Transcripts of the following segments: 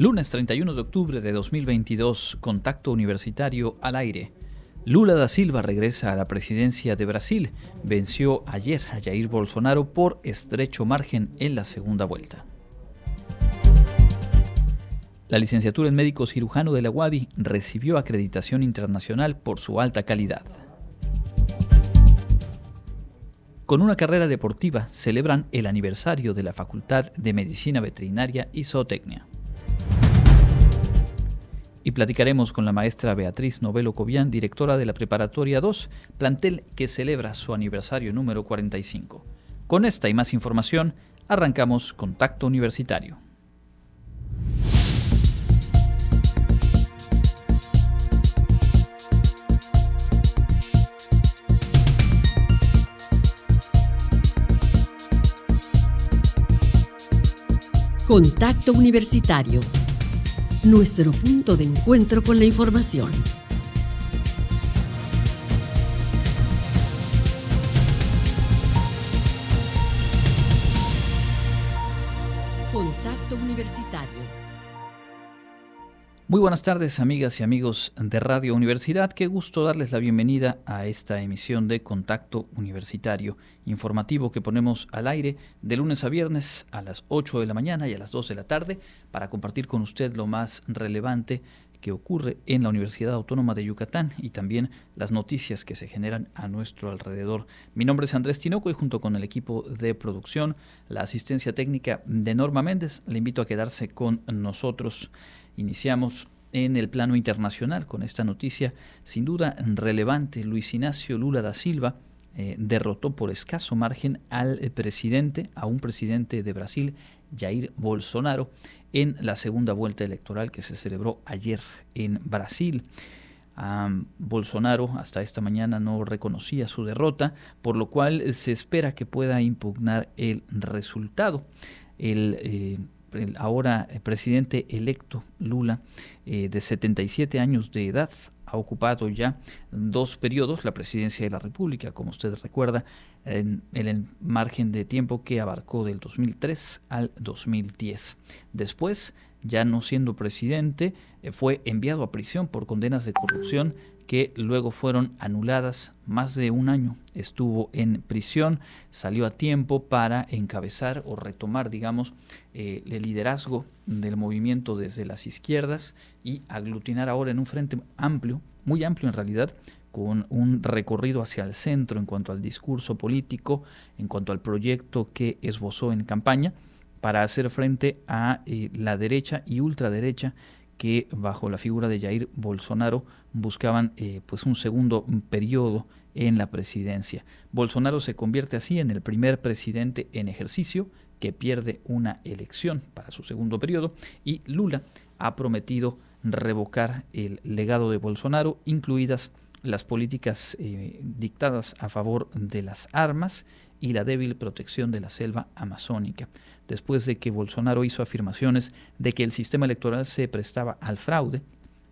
Lunes 31 de octubre de 2022, Contacto Universitario al aire. Lula da Silva regresa a la presidencia de Brasil. Venció ayer a Jair Bolsonaro por estrecho margen en la segunda vuelta. La licenciatura en médico cirujano de la UADI recibió acreditación internacional por su alta calidad. Con una carrera deportiva celebran el aniversario de la Facultad de Medicina Veterinaria y Zootecnia. Y platicaremos con la maestra Beatriz Novelo Cobian, directora de la Preparatoria 2, plantel que celebra su aniversario número 45. Con esta y más información, arrancamos Contacto Universitario. Contacto Universitario nuestro punto de encuentro con la información. Muy buenas tardes amigas y amigos de Radio Universidad. Qué gusto darles la bienvenida a esta emisión de Contacto Universitario, informativo que ponemos al aire de lunes a viernes a las 8 de la mañana y a las 2 de la tarde para compartir con usted lo más relevante que ocurre en la Universidad Autónoma de Yucatán y también las noticias que se generan a nuestro alrededor. Mi nombre es Andrés Tinoco y junto con el equipo de producción, la asistencia técnica de Norma Méndez, le invito a quedarse con nosotros. Iniciamos en el plano internacional con esta noticia sin duda relevante. Luis Ignacio Lula da Silva eh, derrotó por escaso margen al presidente, a un presidente de Brasil, Jair Bolsonaro, en la segunda vuelta electoral que se celebró ayer en Brasil. Bolsonaro hasta esta mañana no reconocía su derrota, por lo cual se espera que pueda impugnar el resultado. El eh, ahora eh, presidente electo Lula, eh, de 77 años de edad, ha ocupado ya dos periodos la presidencia de la República, como usted recuerda, en, el margen de tiempo que abarcó del 2003 al 2010. Después, ya no siendo presidente, eh, fue enviado a prisión por condenas de corrupción que luego fueron anuladas. Más de un año estuvo en prisión, salió a tiempo para encabezar o retomar, digamos, eh, el liderazgo del movimiento desde las izquierdas y aglutinar ahora en un frente amplio, muy amplio en realidad, con un recorrido hacia el centro en cuanto al discurso político, en cuanto al proyecto que esbozó en campaña, para hacer frente a eh, la derecha y ultraderecha que bajo la figura de Jair Bolsonaro buscaban eh, pues un segundo periodo en la presidencia. Bolsonaro se convierte así en el primer presidente en ejercicio que pierde una elección para su segundo periodo y Lula ha prometido revocar el legado de Bolsonaro, incluidas las políticas eh, dictadas a favor de las armas y la débil protección de la selva amazónica después de que Bolsonaro hizo afirmaciones de que el sistema electoral se prestaba al fraude,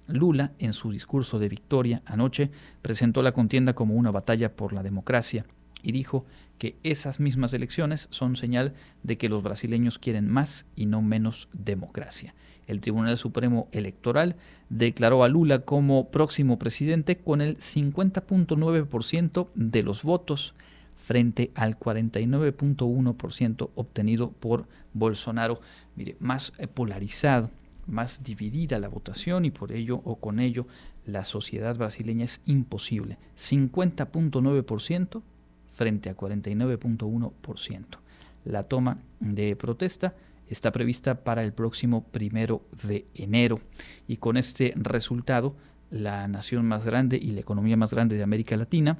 Lula, en su discurso de victoria anoche, presentó la contienda como una batalla por la democracia y dijo que esas mismas elecciones son señal de que los brasileños quieren más y no menos democracia. El Tribunal Supremo Electoral declaró a Lula como próximo presidente con el 50.9% de los votos frente al 49.1% obtenido por Bolsonaro. Mire, más eh, polarizado, más dividida la votación y por ello o con ello la sociedad brasileña es imposible. 50.9% frente a 49.1%. La toma de protesta está prevista para el próximo primero de enero y con este resultado la nación más grande y la economía más grande de América Latina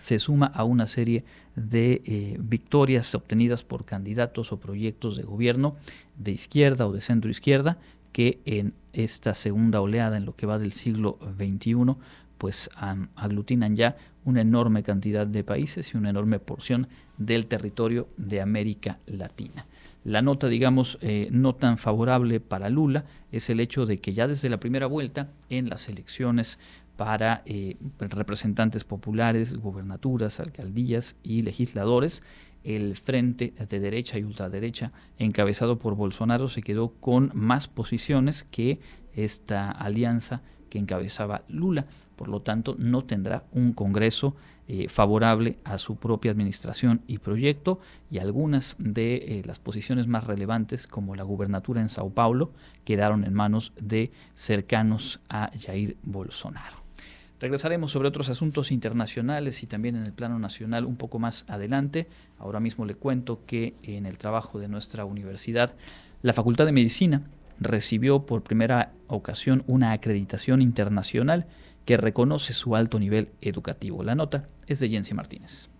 se suma a una serie de eh, victorias obtenidas por candidatos o proyectos de gobierno de izquierda o de centro izquierda que en esta segunda oleada en lo que va del siglo XXI pues aglutinan ya una enorme cantidad de países y una enorme porción del territorio de América Latina. La nota, digamos, eh, no tan favorable para Lula es el hecho de que ya desde la primera vuelta en las elecciones para eh, representantes populares, gubernaturas, alcaldías y legisladores. El frente de derecha y ultraderecha, encabezado por Bolsonaro, se quedó con más posiciones que esta alianza que encabezaba Lula. Por lo tanto, no tendrá un Congreso eh, favorable a su propia administración y proyecto y algunas de eh, las posiciones más relevantes, como la gubernatura en Sao Paulo, quedaron en manos de cercanos a Jair Bolsonaro. Regresaremos sobre otros asuntos internacionales y también en el plano nacional un poco más adelante. Ahora mismo le cuento que en el trabajo de nuestra universidad, la Facultad de Medicina recibió por primera ocasión una acreditación internacional que reconoce su alto nivel educativo. La nota es de Jensi Martínez.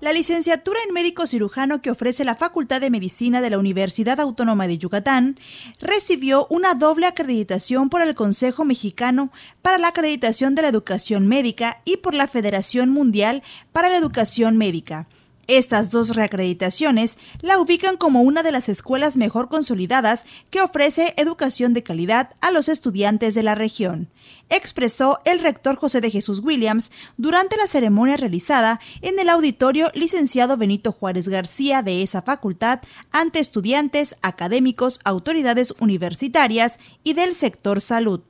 La licenciatura en médico cirujano que ofrece la Facultad de Medicina de la Universidad Autónoma de Yucatán recibió una doble acreditación por el Consejo Mexicano para la Acreditación de la Educación Médica y por la Federación Mundial para la Educación Médica estas dos reacreditaciones la ubican como una de las escuelas mejor consolidadas que ofrece educación de calidad a los estudiantes de la región, expresó el rector José de Jesús Williams durante la ceremonia realizada en el auditorio licenciado Benito Juárez García de esa facultad ante estudiantes, académicos, autoridades universitarias y del sector salud.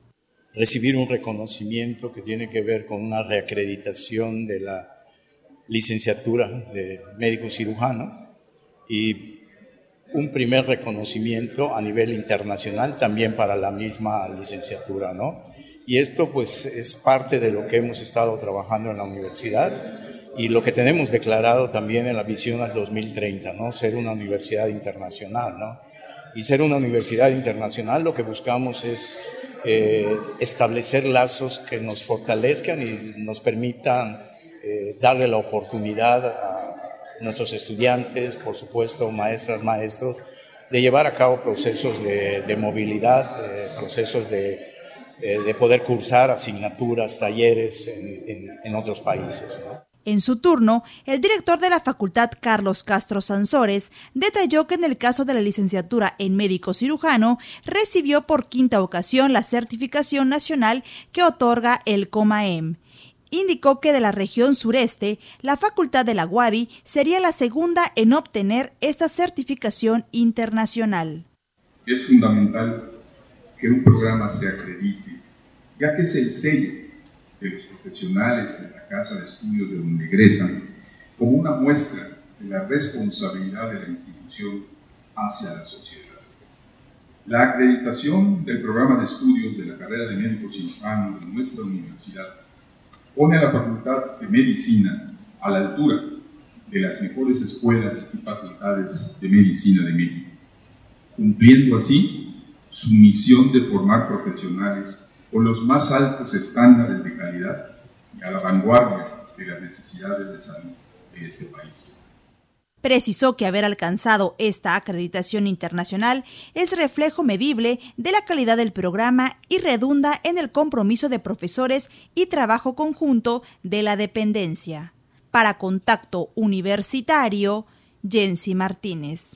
Recibir un reconocimiento que tiene que ver con una reacreditación de la licenciatura de médico cirujano y un primer reconocimiento a nivel internacional también para la misma licenciatura, ¿no? Y esto pues es parte de lo que hemos estado trabajando en la universidad y lo que tenemos declarado también en la visión al 2030, ¿no? Ser una universidad internacional, ¿no? Y ser una universidad internacional lo que buscamos es eh, establecer lazos que nos fortalezcan y nos permitan eh, darle la oportunidad a nuestros estudiantes, por supuesto, maestras, maestros, de llevar a cabo procesos de, movilidad, eh, procesos de, eh, de, poder cursar asignaturas, talleres en, en, otros países. En su turno, el director de la facultad, Carlos Castro Sansores, detalló que en el caso de la licenciatura en médico cirujano, recibió por quinta ocasión la certificación nacional que otorga el COMAEM indicó que de la región sureste, la Facultad de la UADI sería la segunda en obtener esta certificación internacional. Es fundamental que un programa se acredite, ya que es el sello de los profesionales de la casa de estudios de donde egresan, como una muestra de la responsabilidad de la institución hacia la sociedad. La acreditación del programa de estudios de la carrera de médico cirujano de nuestra universidad pone a la Facultad de Medicina a la altura de las mejores escuelas y facultades de medicina de México, cumpliendo así su misión de formar profesionales con los más altos estándares de calidad y a la vanguardia de las necesidades de salud de este país. Precisó que haber alcanzado esta acreditación internacional es reflejo medible de la calidad del programa y redunda en el compromiso de profesores y trabajo conjunto de la dependencia. Para Contacto Universitario, Jensi Martínez.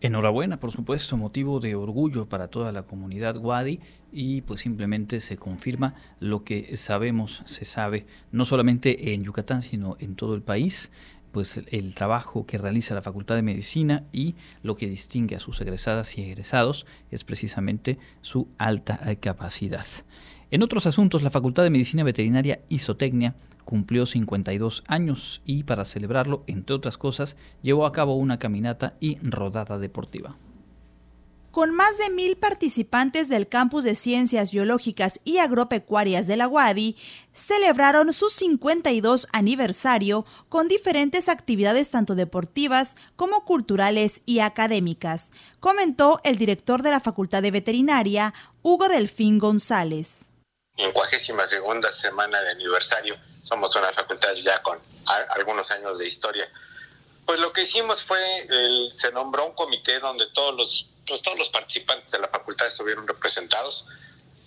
Enhorabuena, por supuesto, motivo de orgullo para toda la comunidad Wadi y pues simplemente se confirma lo que sabemos, se sabe, no solamente en Yucatán, sino en todo el país, pues el trabajo que realiza la Facultad de Medicina y lo que distingue a sus egresadas y egresados es precisamente su alta capacidad. En otros asuntos, la Facultad de Medicina Veterinaria y Zootecnia cumplió 52 años y para celebrarlo, entre otras cosas, llevó a cabo una caminata y rodada deportiva con más de mil participantes del campus de Ciencias Biológicas y Agropecuarias de la UADI, celebraron su 52 aniversario con diferentes actividades tanto deportivas como culturales y académicas, comentó el director de la Facultad de Veterinaria, Hugo Delfín González. En cuagésima segunda semana de aniversario, somos una facultad ya con algunos años de historia. Pues lo que hicimos fue, se nombró un comité donde todos los pues todos los participantes de la facultad estuvieron representados,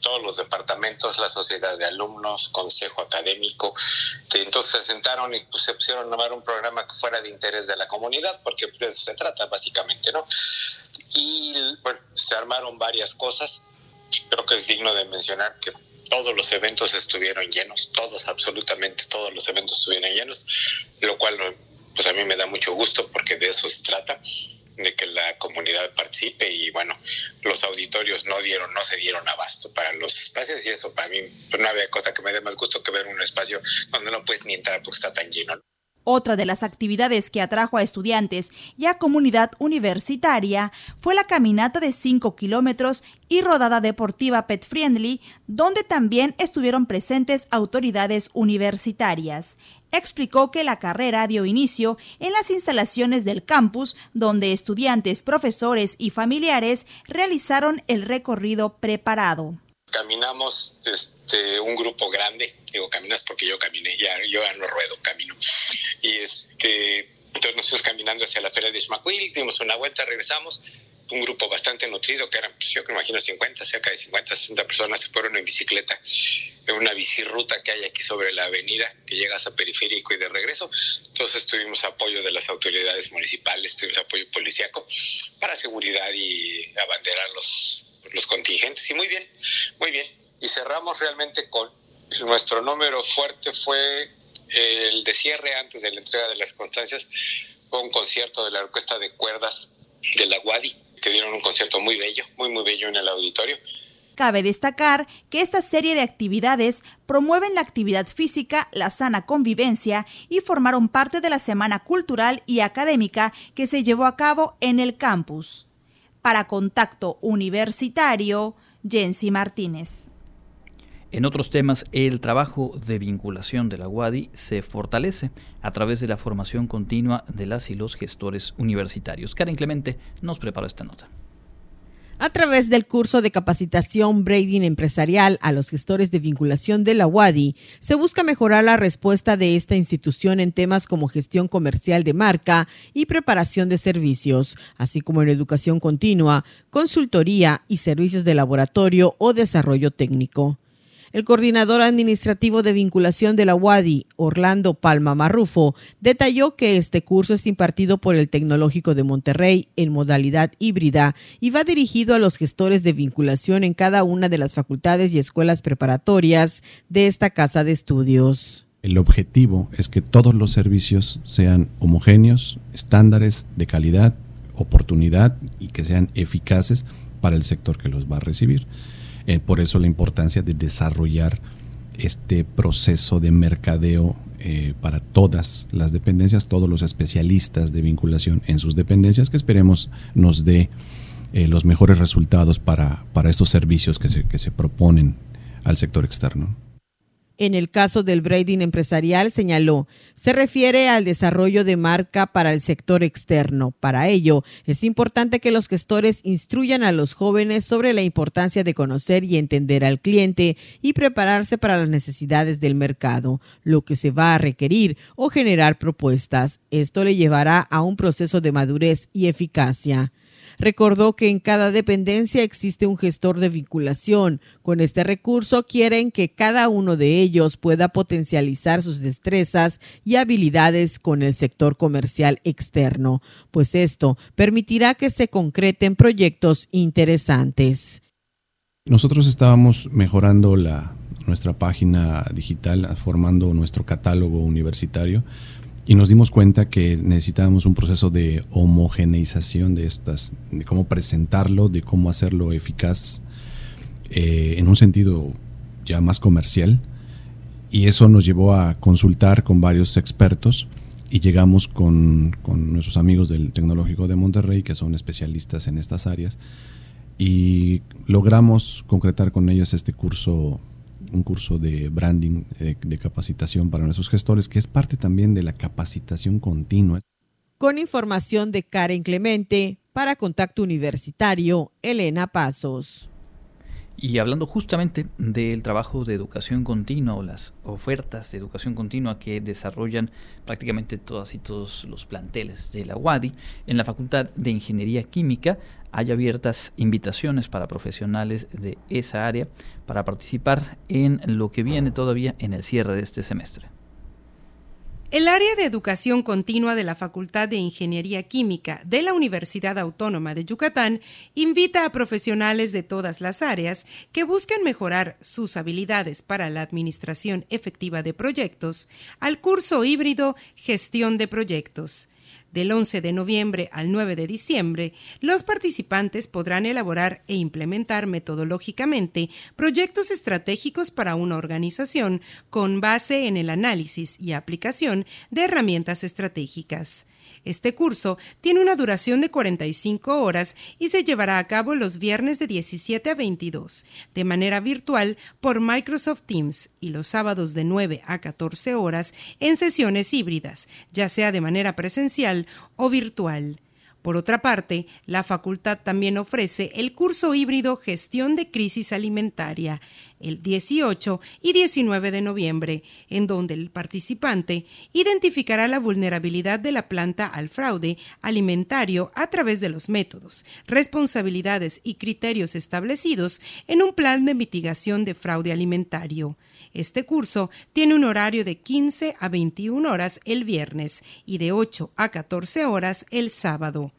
todos los departamentos, la sociedad de alumnos, consejo académico, entonces se sentaron y pues, se pusieron a armar un programa que fuera de interés de la comunidad, porque pues, de eso se trata básicamente, ¿no? Y bueno, se armaron varias cosas, creo que es digno de mencionar que todos los eventos estuvieron llenos, todos, absolutamente todos los eventos estuvieron llenos, lo cual pues a mí me da mucho gusto porque de eso se trata de que la comunidad participe y bueno, los auditorios no dieron, no se dieron abasto para los espacios y eso para mí pues, no había cosa que me dé más gusto que ver un espacio donde no puedes ni entrar porque está tan lleno. Otra de las actividades que atrajo a estudiantes y a comunidad universitaria fue la caminata de 5 kilómetros y rodada deportiva Pet Friendly, donde también estuvieron presentes autoridades universitarias. Explicó que la carrera dio inicio en las instalaciones del campus, donde estudiantes, profesores y familiares realizaron el recorrido preparado. Caminamos este, un grupo grande, digo caminas porque yo caminé, ya, yo ya no ruedo, camino. Y este, entonces nosotros caminando hacia la feria de Ismaquil, dimos una vuelta, regresamos, un grupo bastante nutrido, que eran, pues, yo me imagino 50, cerca de 50, 60 personas se fueron en bicicleta, en una bicirruta que hay aquí sobre la avenida, que llegas a Periférico y de regreso. Entonces tuvimos apoyo de las autoridades municipales, tuvimos apoyo policíaco para seguridad y abanderar los, los contingentes. Y muy bien, muy bien y cerramos realmente con nuestro número fuerte fue el de cierre antes de la entrega de las constancias, fue un concierto de la orquesta de cuerdas de la Wadi, que dieron un concierto muy bello, muy muy bello en el auditorio. Cabe destacar que esta serie de actividades promueven la actividad física, la sana convivencia y formaron parte de la Semana Cultural y Académica que se llevó a cabo en el campus. Para Contacto Universitario, Jensi Martínez. En otros temas, el trabajo de vinculación de la UADI se fortalece a través de la formación continua de las y los gestores universitarios. Karen Clemente nos preparó esta nota. A través del curso de capacitación Braiding Empresarial a los gestores de vinculación de la UADI, se busca mejorar la respuesta de esta institución en temas como gestión comercial de marca y preparación de servicios, así como en educación continua, consultoría y servicios de laboratorio o desarrollo técnico. El coordinador administrativo de vinculación de la UADI, Orlando Palma Marrufo, detalló que este curso es impartido por el Tecnológico de Monterrey en modalidad híbrida y va dirigido a los gestores de vinculación en cada una de las facultades y escuelas preparatorias de esta casa de estudios. El objetivo es que todos los servicios sean homogéneos, estándares de calidad, oportunidad y que sean eficaces para el sector que los va a recibir. Eh, por eso la importancia de desarrollar este proceso de mercadeo eh, para todas las dependencias, todos los especialistas de vinculación en sus dependencias, que esperemos nos dé eh, los mejores resultados para, para estos servicios que se, que se proponen al sector externo. En el caso del braiding empresarial, señaló, se refiere al desarrollo de marca para el sector externo. Para ello, es importante que los gestores instruyan a los jóvenes sobre la importancia de conocer y entender al cliente y prepararse para las necesidades del mercado, lo que se va a requerir o generar propuestas. Esto le llevará a un proceso de madurez y eficacia. Recordó que en cada dependencia existe un gestor de vinculación. Con este recurso quieren que cada uno de ellos pueda potencializar sus destrezas y habilidades con el sector comercial externo, pues esto permitirá que se concreten proyectos interesantes. Nosotros estábamos mejorando nuestra página digital, formando nuestro catálogo universitario y nos dimos cuenta que necesitábamos un proceso de homogeneización de estas, de cómo presentarlo, de cómo hacerlo eficaz eh, en un sentido ya más comercial. Y eso nos llevó a consultar con varios expertos y llegamos con, con nuestros amigos del Tecnológico de Monterrey, que son especialistas en estas áreas, y logramos concretar con ellos este curso un curso de branding, de, de capacitación para nuestros gestores, que es parte también de la capacitación continua. Con información de Karen Clemente, para Contacto Universitario, Elena Pasos. Y hablando justamente del trabajo de educación continua o las ofertas de educación continua que desarrollan prácticamente todas y todos los planteles de la UADI, en la Facultad de Ingeniería Química hay abiertas invitaciones para profesionales de esa área para participar en lo que viene todavía en el cierre de este semestre. El área de educación continua de la Facultad de Ingeniería Química de la Universidad Autónoma de Yucatán invita a profesionales de todas las áreas que busquen mejorar sus habilidades para la administración efectiva de proyectos al curso híbrido Gestión de Proyectos del 11 de noviembre al 9 de diciembre, los participantes podrán elaborar e implementar metodológicamente proyectos estratégicos para una organización con base en el análisis y aplicación de herramientas estratégicas. Este curso tiene una duración de 45 horas y se llevará a cabo los viernes de 17 a 22, de manera virtual por Microsoft Teams y los sábados de 9 a 14 horas en sesiones híbridas, ya sea de manera presencial o virtual. Por otra parte, la facultad también ofrece el curso híbrido Gestión de Crisis Alimentaria, el 18 y 19 de noviembre, en donde el participante identificará la vulnerabilidad de la planta al fraude alimentario a través de los métodos, responsabilidades y criterios establecidos en un plan de mitigación de fraude alimentario. Este curso tiene un horario de 15 a 21 horas el viernes y de 8 a 14 horas el sábado.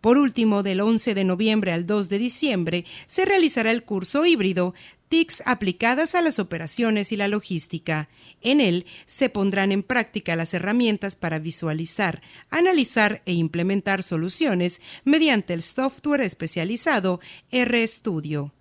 Por último, del 11 de noviembre al 2 de diciembre se realizará el curso híbrido TICs aplicadas a las operaciones y la logística. En él se pondrán en práctica las herramientas para visualizar, analizar e implementar soluciones mediante el software especializado RStudio.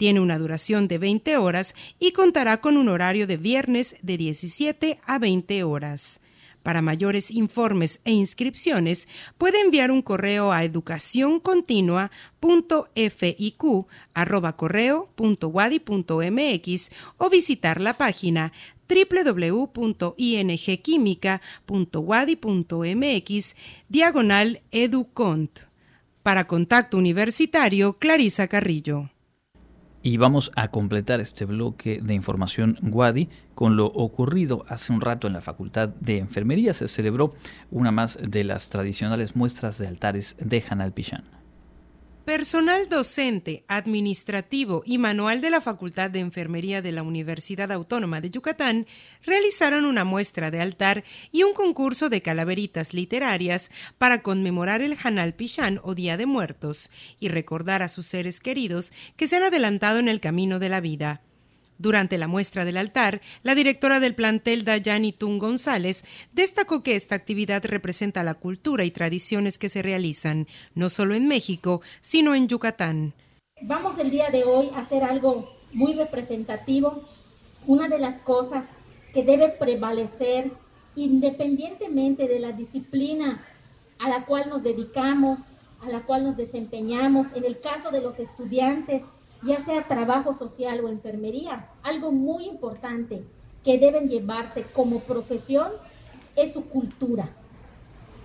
Tiene una duración de 20 horas y contará con un horario de viernes de 17 a 20 horas. Para mayores informes e inscripciones, puede enviar un correo a educacioncontinua.fiq@correo.wadi.mx o visitar la página www.ingquimica.wadi.mx diagonal educont. Para Contacto Universitario, Clarisa Carrillo. Y vamos a completar este bloque de información Wadi con lo ocurrido hace un rato en la Facultad de Enfermería. Se celebró una más de las tradicionales muestras de altares de Hanal Pichán. Personal docente, administrativo y manual de la Facultad de Enfermería de la Universidad Autónoma de Yucatán realizaron una muestra de altar y un concurso de calaveritas literarias para conmemorar el Hanal Pichán o Día de Muertos y recordar a sus seres queridos que se han adelantado en el camino de la vida. Durante la muestra del altar, la directora del plantel Dayani Tun González destacó que esta actividad representa la cultura y tradiciones que se realizan no solo en México, sino en Yucatán. Vamos el día de hoy a hacer algo muy representativo. Una de las cosas que debe prevalecer independientemente de la disciplina a la cual nos dedicamos, a la cual nos desempeñamos, en el caso de los estudiantes, ya sea trabajo social o enfermería, algo muy importante que deben llevarse como profesión es su cultura,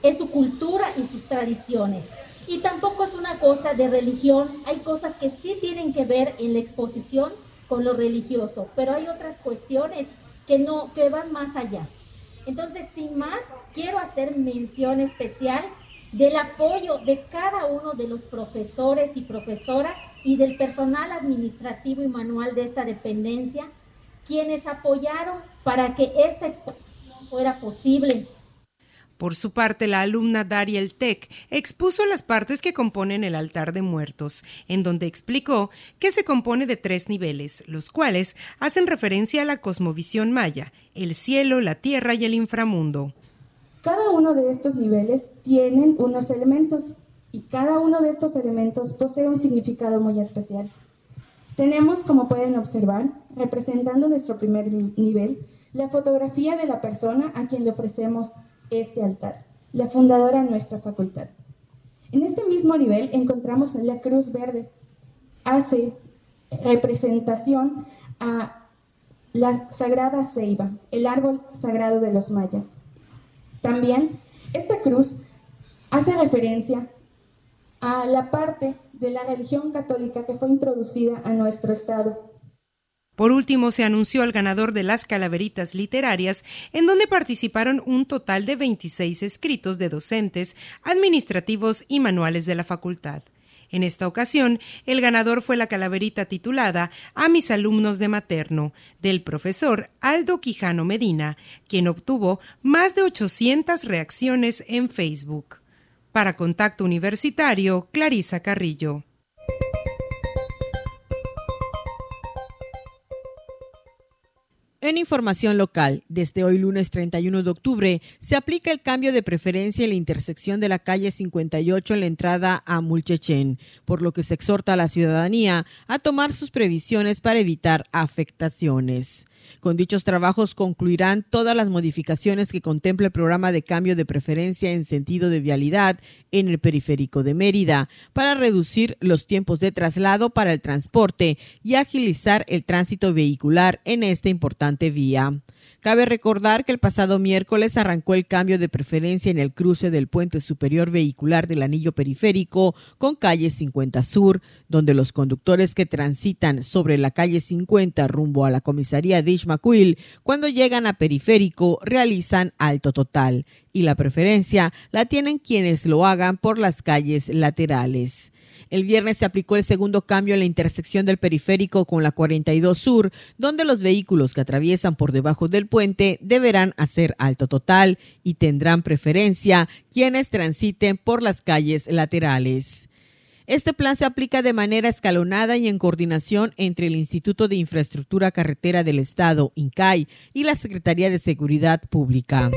es su cultura y sus tradiciones. Y tampoco es una cosa de religión, hay cosas que sí tienen que ver en la exposición con lo religioso, pero hay otras cuestiones que no que van más allá. Entonces, sin más, quiero hacer mención especial del apoyo de cada uno de los profesores y profesoras y del personal administrativo y manual de esta dependencia, quienes apoyaron para que esta exposición fuera posible. Por su parte, la alumna Dariel Tech expuso las partes que componen el altar de muertos, en donde explicó que se compone de tres niveles, los cuales hacen referencia a la cosmovisión maya, el cielo, la tierra y el inframundo. Cada uno de estos niveles tienen unos elementos y cada uno de estos elementos posee un significado muy especial. Tenemos, como pueden observar, representando nuestro primer nivel, la fotografía de la persona a quien le ofrecemos este altar, la fundadora de nuestra facultad. En este mismo nivel encontramos la cruz verde. Hace representación a la sagrada ceiba, el árbol sagrado de los mayas. También esta cruz hace referencia a la parte de la religión católica que fue introducida a nuestro estado. Por último, se anunció al ganador de las calaveritas literarias, en donde participaron un total de 26 escritos de docentes, administrativos y manuales de la facultad. En esta ocasión, el ganador fue la calaverita titulada A mis alumnos de materno, del profesor Aldo Quijano Medina, quien obtuvo más de 800 reacciones en Facebook. Para Contacto Universitario, Clarisa Carrillo. En información local, desde hoy lunes 31 de octubre, se aplica el cambio de preferencia en la intersección de la calle 58 en la entrada a Mulchechen, por lo que se exhorta a la ciudadanía a tomar sus previsiones para evitar afectaciones. Con dichos trabajos concluirán todas las modificaciones que contempla el programa de cambio de preferencia en sentido de vialidad en el periférico de Mérida para reducir los tiempos de traslado para el transporte y agilizar el tránsito vehicular en esta importante vía. Cabe recordar que el pasado miércoles arrancó el cambio de preferencia en el cruce del puente superior vehicular del anillo periférico con calle 50 Sur, donde los conductores que transitan sobre la calle 50 rumbo a la comisaría de Ishmaquil, cuando llegan a periférico realizan alto total y la preferencia la tienen quienes lo hagan por las calles laterales. El viernes se aplicó el segundo cambio en la intersección del periférico con la 42 Sur, donde los vehículos que atraviesan por debajo del puente deberán hacer alto total y tendrán preferencia quienes transiten por las calles laterales. Este plan se aplica de manera escalonada y en coordinación entre el Instituto de Infraestructura Carretera del Estado, INCAI, y la Secretaría de Seguridad Pública.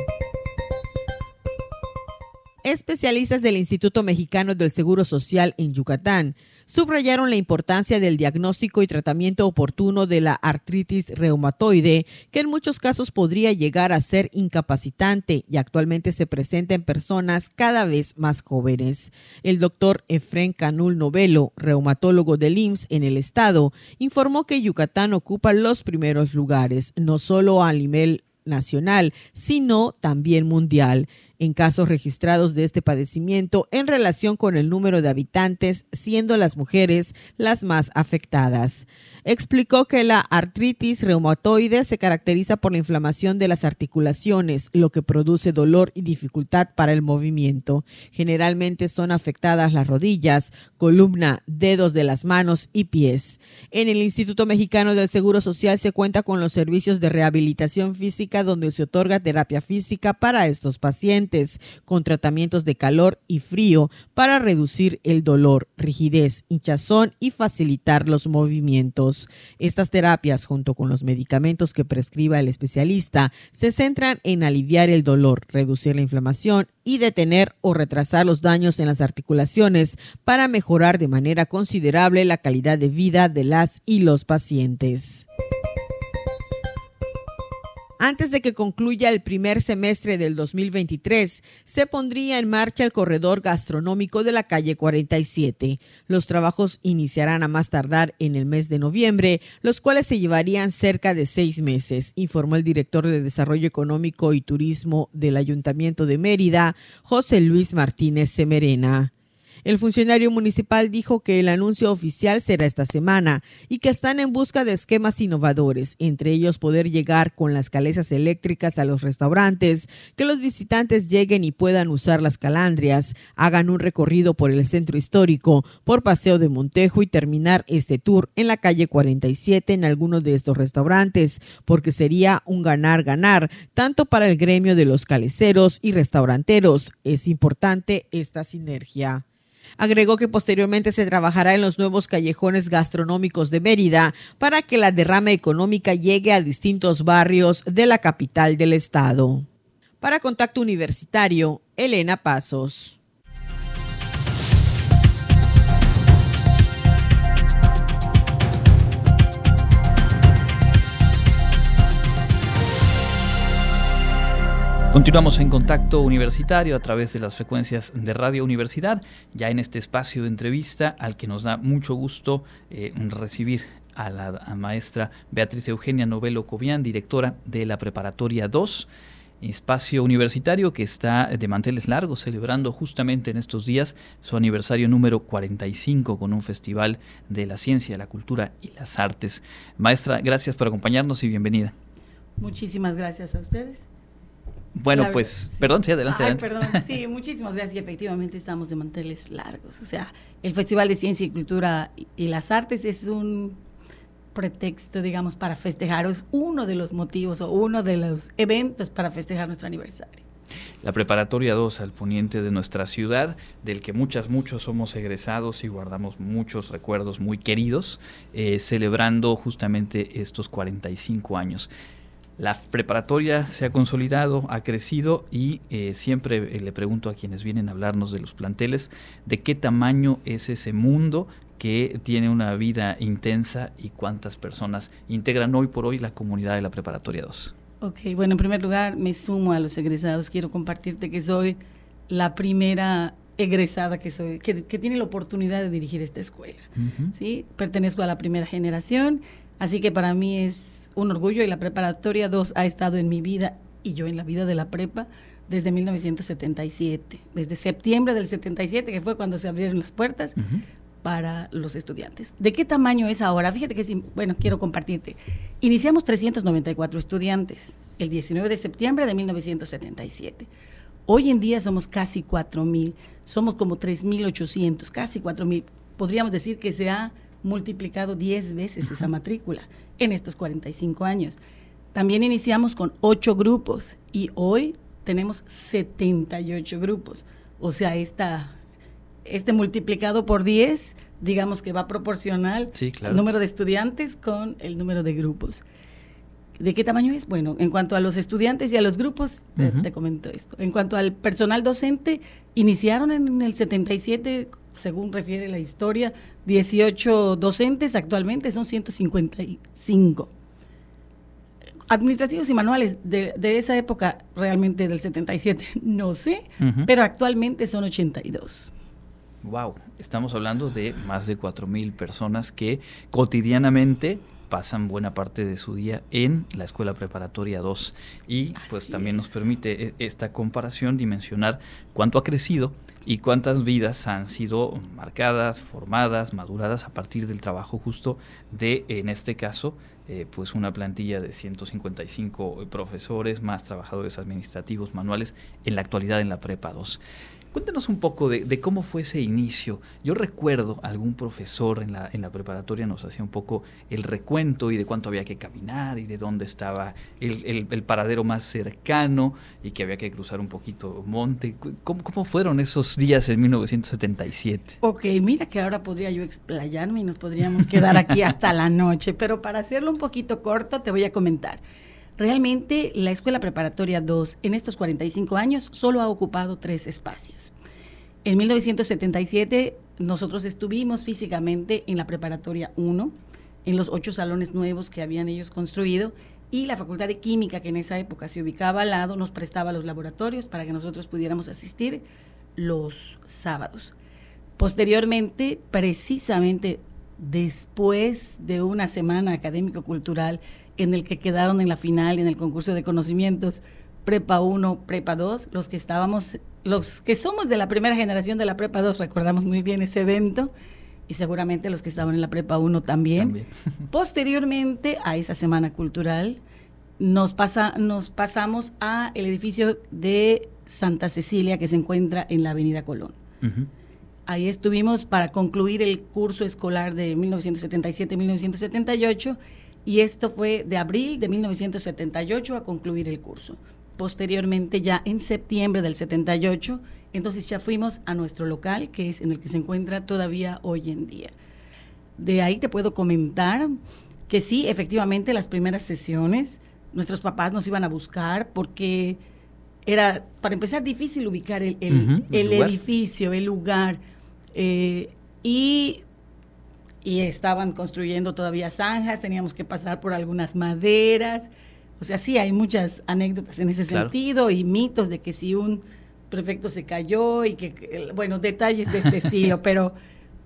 Especialistas del Instituto Mexicano del Seguro Social en Yucatán subrayaron la importancia del diagnóstico y tratamiento oportuno de la artritis reumatoide, que en muchos casos podría llegar a ser incapacitante y actualmente se presenta en personas cada vez más jóvenes. El doctor Efren Canul Novelo, reumatólogo del IMSS en el estado, informó que Yucatán ocupa los primeros lugares, no solo a nivel nacional, sino también mundial en casos registrados de este padecimiento en relación con el número de habitantes, siendo las mujeres las más afectadas. Explicó que la artritis reumatoide se caracteriza por la inflamación de las articulaciones, lo que produce dolor y dificultad para el movimiento. Generalmente son afectadas las rodillas, columna, dedos de las manos y pies. En el Instituto Mexicano del Seguro Social se cuenta con los servicios de rehabilitación física donde se otorga terapia física para estos pacientes con tratamientos de calor y frío para reducir el dolor, rigidez, hinchazón y facilitar los movimientos. Estas terapias, junto con los medicamentos que prescriba el especialista, se centran en aliviar el dolor, reducir la inflamación y detener o retrasar los daños en las articulaciones para mejorar de manera considerable la calidad de vida de las y los pacientes. Antes de que concluya el primer semestre del 2023, se pondría en marcha el corredor gastronómico de la calle 47. Los trabajos iniciarán a más tardar en el mes de noviembre, los cuales se llevarían cerca de seis meses, informó el director de Desarrollo Económico y Turismo del Ayuntamiento de Mérida, José Luis Martínez Semerena. El funcionario municipal dijo que el anuncio oficial será esta semana y que están en busca de esquemas innovadores, entre ellos poder llegar con las calesas eléctricas a los restaurantes, que los visitantes lleguen y puedan usar las calandrias, hagan un recorrido por el centro histórico, por Paseo de Montejo y terminar este tour en la calle 47 en alguno de estos restaurantes, porque sería un ganar-ganar, tanto para el gremio de los caleceros y restauranteros. Es importante esta sinergia. Agregó que posteriormente se trabajará en los nuevos callejones gastronómicos de Mérida para que la derrama económica llegue a distintos barrios de la capital del estado. Para Contacto Universitario, Elena Pasos. Continuamos en contacto universitario a través de las frecuencias de Radio Universidad, ya en este espacio de entrevista al que nos da mucho gusto eh, recibir a la maestra Beatriz Eugenia Novelo Cobian, directora de la Preparatoria 2 espacio universitario que está de manteles largos, celebrando justamente en estos días su aniversario número 45 con un festival de la ciencia, la cultura y las artes. Maestra, gracias por acompañarnos y bienvenida. Muchísimas gracias a ustedes. Bueno, pues, perdón, sí, adelante. Ay, adelante. perdón, sí, muchísimas gracias. Y efectivamente estamos de manteles largos. O sea, el Festival de Ciencia y Cultura y- las Artes es un pretexto, digamos, para festejar, o es uno de los motivos o uno de los eventos para festejar nuestro aniversario. La preparatoria 2 al poniente de nuestra ciudad, del que muchas, muchos somos egresados y guardamos muchos recuerdos muy queridos, eh, celebrando justamente estos 45 años. La preparatoria se ha consolidado, ha crecido y eh, siempre eh, le pregunto a quienes vienen a hablarnos de los planteles de qué tamaño es ese mundo que tiene una vida intensa y cuántas personas integran hoy por hoy la comunidad de la preparatoria 2. Ok, bueno, en primer lugar, me sumo a los egresados. Quiero compartirte que soy la primera egresada que soy, que, que tiene la oportunidad de dirigir esta escuela. ¿sí? Pertenezco a la primera generación, así que para mí es un orgullo y la preparatoria 2 ha estado en mi vida y yo en la vida de la prepa desde 1977, desde septiembre del 77, que fue cuando se abrieron las puertas para los estudiantes. ¿De qué tamaño es ahora? Fíjate que, sí, bueno, quiero compartirte. Iniciamos 394 estudiantes el 19 de septiembre de 1977. Hoy en día somos casi 4.000, somos como 3.800, casi 4.000. Podríamos decir que se ha multiplicado 10 veces esa matrícula en estos 45 años. También iniciamos con 8 grupos y hoy tenemos 78 grupos. O sea, esta, este multiplicado por 10, digamos que va proporcional Sí, claro. número de estudiantes con el número de grupos. ¿De qué tamaño es? Bueno, en cuanto a los estudiantes y a los grupos, te- Ujú. te comento esto. En cuanto al personal docente, iniciaron en el 77, según refiere la historia, 18 docentes, actualmente son 155. Administrativos y manuales de, de esa época, realmente del 77, no sé, pero actualmente son 82. Wow, estamos hablando de más de 4.000 personas que cotidianamente pasan buena parte de su día en la escuela preparatoria 2 y pues también nos permite eh, esta comparación dimensionar cuánto ha crecido y cuántas vidas han sido marcadas, formadas, maduradas a partir del trabajo justo de, en este caso, eh, pues una plantilla de 155 profesores más trabajadores administrativos manuales en la actualidad en la Prepa 2. Cuéntanos un poco de, cómo fue ese inicio. Yo recuerdo algún profesor en la, preparatoria nos hacía un poco el recuento y de cuánto había que caminar y de dónde estaba el, paradero más cercano y que había que cruzar un poquito monte. ¿Cómo, cómo fueron esos días en 1977? Ok, mira que ahora podría yo explayarme y nos podríamos quedar aquí hasta la noche, pero para hacerlo un poquito corto te voy a comentar. Realmente la Escuela Preparatoria 2 en estos 45 años solo ha ocupado tres espacios. En 1977 nosotros estuvimos físicamente en la Preparatoria 1, en los ocho salones nuevos que habían ellos construido, y la Facultad de Química, que en esa época se ubicaba al lado, nos prestaba los laboratorios para que nosotros pudiéramos asistir los sábados. Posteriormente, precisamente después de una semana académico-cultural en el que quedaron en la final, en el concurso de conocimientos, Prepa 1, Prepa 2, los que estábamos, los que somos de la primera generación de la Prepa 2, recordamos muy bien ese evento, y seguramente los que estaban en la Prepa 1 también. También. Posteriormente a esa semana cultural, nos, pasa, nos pasamos a el edificio de Santa Cecilia que se encuentra en la Avenida Colón. Ujú. Ahí estuvimos para concluir el curso escolar de 1977-1978 y esto fue de abril de 1978 a concluir el curso. Posteriormente, ya en septiembre del 78, entonces ya fuimos a nuestro local, que es en el que se encuentra todavía hoy en día. De ahí te puedo comentar que sí, efectivamente, las primeras sesiones, nuestros papás nos iban a buscar porque era, para empezar, difícil ubicar el, el- edificio, el lugar. eh, y, y estaban construyendo todavía zanjas, teníamos que pasar por algunas maderas. O sea, sí, hay muchas anécdotas en ese Claro. sentido y mitos de que si un prefecto se cayó y que, bueno, detalles de este estilo, pero,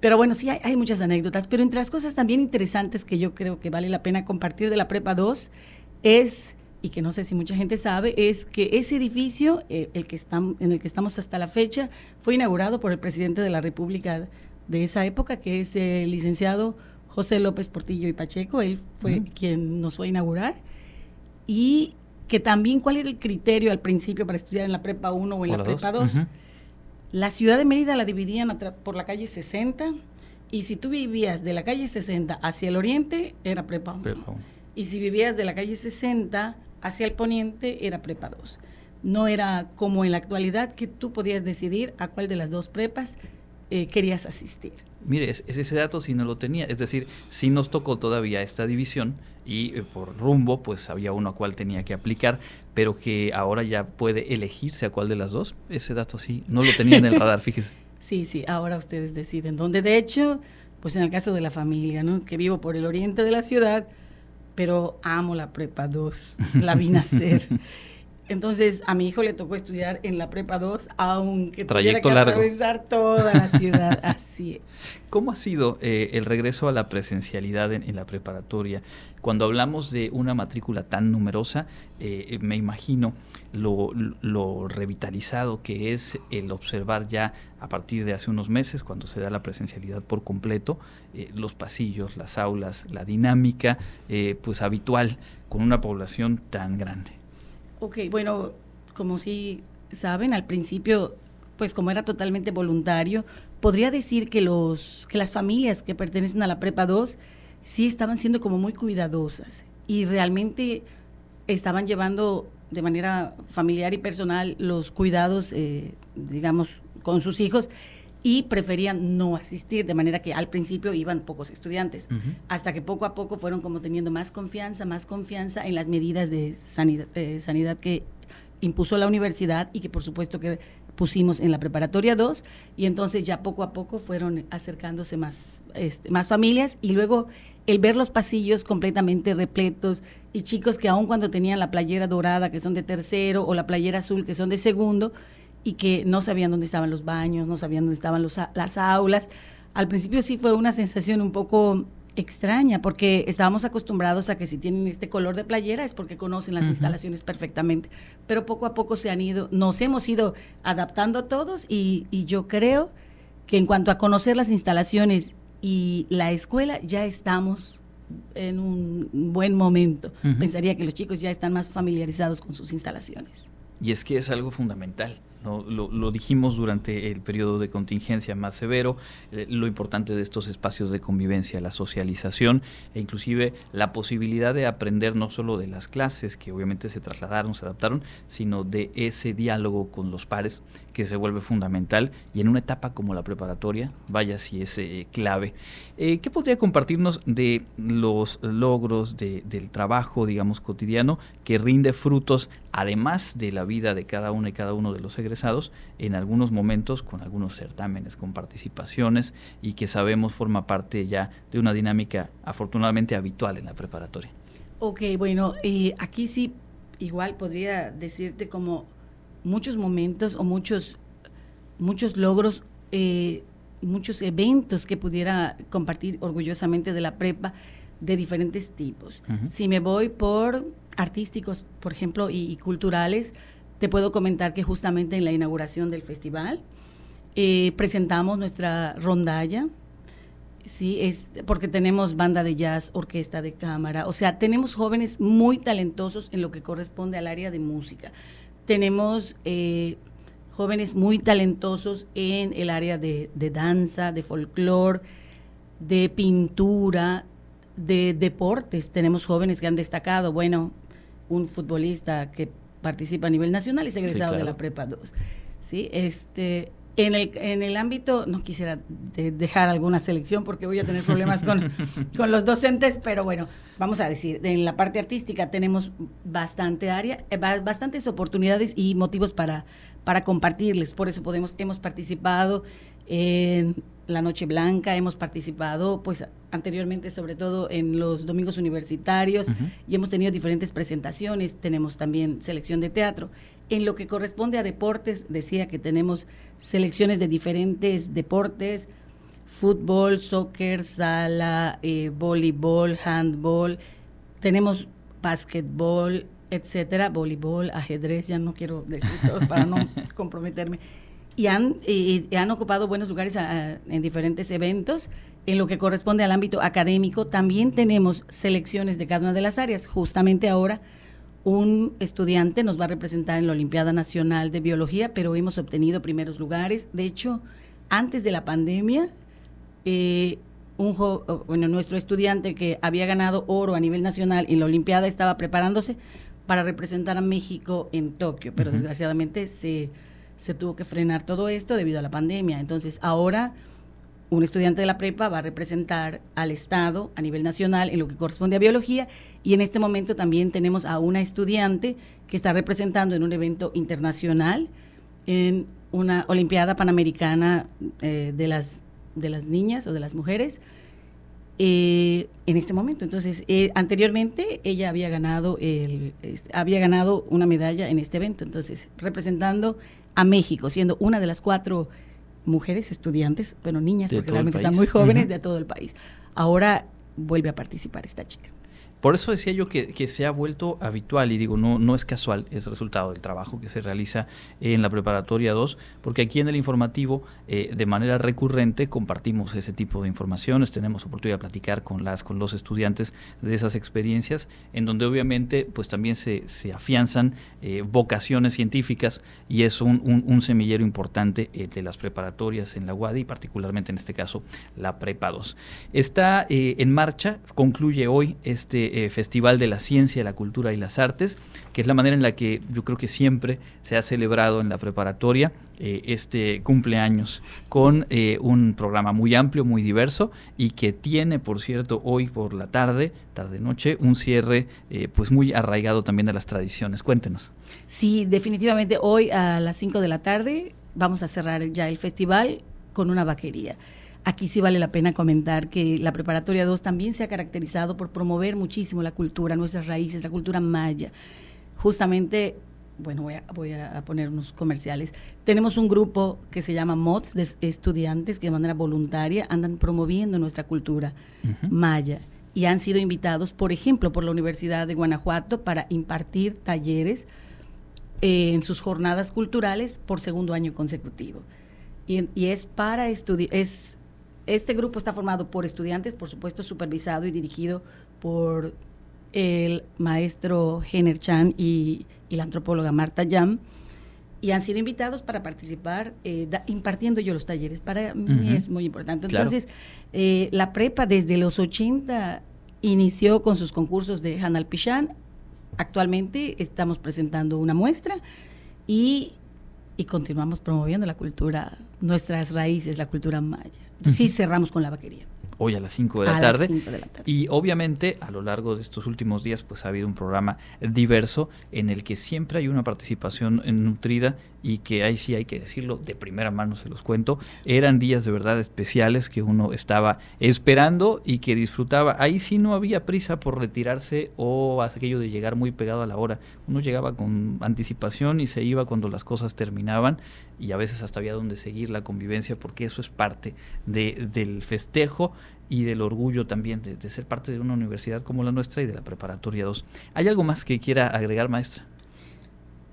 pero bueno, sí, hay, hay muchas anécdotas. Pero entre las cosas también interesantes que yo creo que vale la pena compartir de la Prepa 2 es, y que no sé si mucha gente sabe, es que ese edificio, eh, el que estamos, en el que estamos hasta la fecha, fue inaugurado por el presidente de la República de esa época, que es el licenciado José López Portillo y Pacheco. Él fue quien nos fue a inaugurar. Y que también cuál era el criterio al principio para estudiar en la prepa 1 o en la, prepa 2. La ciudad de Mérida la dividían por la calle 60 y si tú vivías de la calle 60 hacia el oriente era prepa 1. Y si vivías de la calle 60 hacia el poniente era prepa 2. No era como en la actualidad que tú podías decidir a cuál de las dos prepas eh, querías asistir. Mire, es, ese dato sí no lo tenía, es decir, sí nos tocó todavía esta división y eh, por rumbo pues había uno a cuál tenía que aplicar, pero que ahora ya puede elegirse a cuál de las dos. Ese dato sí no lo tenía en el radar, fíjese. Sí, sí, ahora ustedes deciden dónde. De hecho, pues en el caso de la familia, ¿no? Que vivo por el oriente de la ciudad, pero amo la prepa 2, la vi nacer. Entonces, a mi hijo le tocó estudiar en la prepa 2, aunque tuviera que atravesar toda la ciudad. Así. ¿Cómo ha sido eh, el regreso a la presencialidad en, la preparatoria? Cuando hablamos de una matrícula tan numerosa, eh, me imagino lo, revitalizado que es el observar ya a partir de hace unos meses, cuando se da la presencialidad por completo, eh, los pasillos, las aulas, la dinámica, pues habitual con una población tan grande. Ok, bueno, como si saben, al principio, pues como era totalmente voluntario, podría decir que, los, que las familias que pertenecen a la Prepa 2 sí estaban siendo como muy cuidadosas y realmente estaban llevando de manera familiar y personal los cuidados, eh, digamos, con sus hijos y preferían no asistir, de manera que al principio iban pocos estudiantes, hasta que poco a poco fueron como teniendo más confianza, más confianza en las medidas de sanidad, sanidad que impuso la universidad y que por supuesto que pusimos en la preparatoria 2 y entonces ya poco a poco fueron acercándose más, este, más familias y luego el ver los pasillos completamente repletos y chicos que aun cuando tenían la playera dorada que son de tercero o la playera azul que son de segundo, y que no sabían dónde estaban los baños, no sabían dónde estaban los, las aulas. Al principio sí fue una sensación un poco extraña porque estábamos acostumbrados a que si tienen este color de playera es porque conocen las instalaciones perfectamente, pero poco a poco se han ido, nos hemos ido adaptando a todos y, yo creo que en cuanto a conocer las instalaciones y la escuela ya estamos en un buen momento. Pensaría que los chicos ya están más familiarizados con sus instalaciones. Y es que es algo fundamental lo, dijimos durante el periodo de contingencia más severo, eh, lo importante de estos espacios de convivencia, la socialización e inclusive la posibilidad de aprender no solo de las clases que obviamente se trasladaron, se adaptaron, sino de ese diálogo con los pares que se vuelve fundamental y en una etapa como la preparatoria, vaya si es eh, clave. Eh, ¿Qué podría compartirnos de los logros del trabajo, digamos, cotidiano que rinde frutos, además de la vida de cada uno y cada uno de los egresados, en algunos momentos con algunos certámenes, con participaciones y que sabemos forma parte ya de una dinámica afortunadamente habitual en la preparatoria? Ok, bueno, eh, aquí sí igual podría decirte como muchos momentos o muchos, muchos logros. Eh, muchos eventos que pudiera compartir orgullosamente de la prepa de diferentes tipos. Si me voy por artísticos, por ejemplo, y, culturales, te puedo comentar que justamente en la inauguración del festival eh, presentamos nuestra rondalla, sí, es porque tenemos banda de jazz, orquesta de cámara, o sea, tenemos jóvenes muy talentosos en lo que corresponde al área de música. Tenemos eh, jóvenes muy talentosos en el área de, danza, de folclore, de pintura, de deportes. Tenemos jóvenes que han destacado, bueno, un futbolista que participa a nivel nacional y es egresado de la Prepa 2. ¿sí? Este, en el, en el ámbito, no quisiera dejar alguna selección porque voy a tener problemas con, con, los docentes, pero bueno, vamos a decir, en la parte artística tenemos bastante área, eh, bastantes oportunidades y motivos para, para compartirles. Por eso podemos, hemos participado en la Noche Blanca, hemos participado pues anteriormente sobre todo en los domingos universitarios y hemos tenido diferentes presentaciones, tenemos también selección de teatro. En lo que corresponde a deportes, decía que tenemos selecciones de diferentes deportes, fútbol, soccer, sala, eh, voleibol, handball, tenemos básquetbol, etcétera, voleibol, ajedrez, ya no quiero decir todos para no comprometerme. Y han, han ocupado buenos lugares en diferentes eventos. En lo que corresponde al ámbito académico, también tenemos selecciones de cada una de las áreas. Justamente ahora un estudiante nos va a representar en la Olimpiada Nacional de Biología, pero hemos obtenido primeros lugares. De hecho, antes de la pandemia, eh, un bueno, nuestro estudiante que había ganado oro a nivel nacional en la Olimpiada estaba preparándose para representar a México en Tokio, pero desgraciadamente se, se tuvo que frenar todo esto debido a la pandemia. Entonces, ahora un estudiante de la prepa va a representar al Estado a nivel nacional en lo que corresponde a biología y en este momento también tenemos a una estudiante que está representando en un evento internacional en una Olimpiada Panamericana eh, de, las, de las niñas o de las mujeres eh, en este momento. Entonces, eh, anteriormente ella había ganado, el, había ganado una medalla en este evento, entonces representando a México, siendo una de las cuatro mujeres estudiantes, bueno, niñas, porque realmente están muy jóvenes de todo el país. Ahora vuelve a participar esta chica. Por eso decía yo que, se ha vuelto habitual y digo, no, no es casual, es resultado del trabajo que se realiza en la preparatoria 2, porque aquí en el informativo eh, de manera recurrente compartimos ese tipo de informaciones, tenemos oportunidad de platicar con las con los estudiantes de esas experiencias, en donde obviamente pues también se, se afianzan eh, vocaciones científicas y es un, un, semillero importante eh, de las preparatorias en la UADI, particularmente en este caso la Prepa 2. Está en marcha, concluye hoy este eh, Festival de la Ciencia, la Cultura y las Artes, que es la manera en la que yo creo que siempre se ha celebrado en la preparatoria eh, este cumpleaños con eh, un programa muy amplio, muy diverso y que tiene, por cierto, hoy por la tarde, tarde-noche, un cierre pues muy arraigado también de las tradiciones. Cuéntenos. Sí, definitivamente hoy a las 5 de la tarde vamos a cerrar ya el festival con una vaquería. Aquí sí vale la pena comentar que la Preparatoria 2 también se ha caracterizado por promover muchísimo la cultura, nuestras raíces, la cultura maya. Justamente, bueno, voy a, poner unos comerciales. Tenemos un grupo que se llama MODS, de estudiantes que de manera voluntaria andan promoviendo nuestra cultura maya y han sido invitados, por ejemplo, por la Universidad de Guanajuato para impartir talleres eh, en sus jornadas culturales por segundo año consecutivo. Y, y es para estudiar, es este grupo está formado por estudiantes, por supuesto, supervisado y dirigido por el maestro Jenner Chan y, la antropóloga Marta Yam, y han sido invitados para participar eh, impartiendo yo los talleres. Para mí es muy importante. Entonces, eh, la prepa desde los 80 inició con sus concursos de Hanal Pichán. Actualmente estamos presentando una muestra y, y continuamos promoviendo la cultura, nuestras raíces, la cultura maya sí cerramos con la vaquería. Hoy a las 5 de, la tarde. Y obviamente a lo largo de estos últimos días pues ha habido un programa diverso en el que siempre hay una participación nutrida y que ahí sí hay que decirlo, de primera mano se los cuento, eran días de verdad especiales que uno estaba esperando y que disfrutaba. Ahí sí no había prisa por retirarse o aquello de llegar muy pegado a la hora. Uno llegaba con anticipación y se iba cuando las cosas terminaban y a veces hasta había donde seguir la convivencia porque eso es parte de, del festejo y del orgullo también de, ser parte de una universidad como la nuestra y de la preparatoria 2. ¿Hay algo más que quiera agregar, maestra?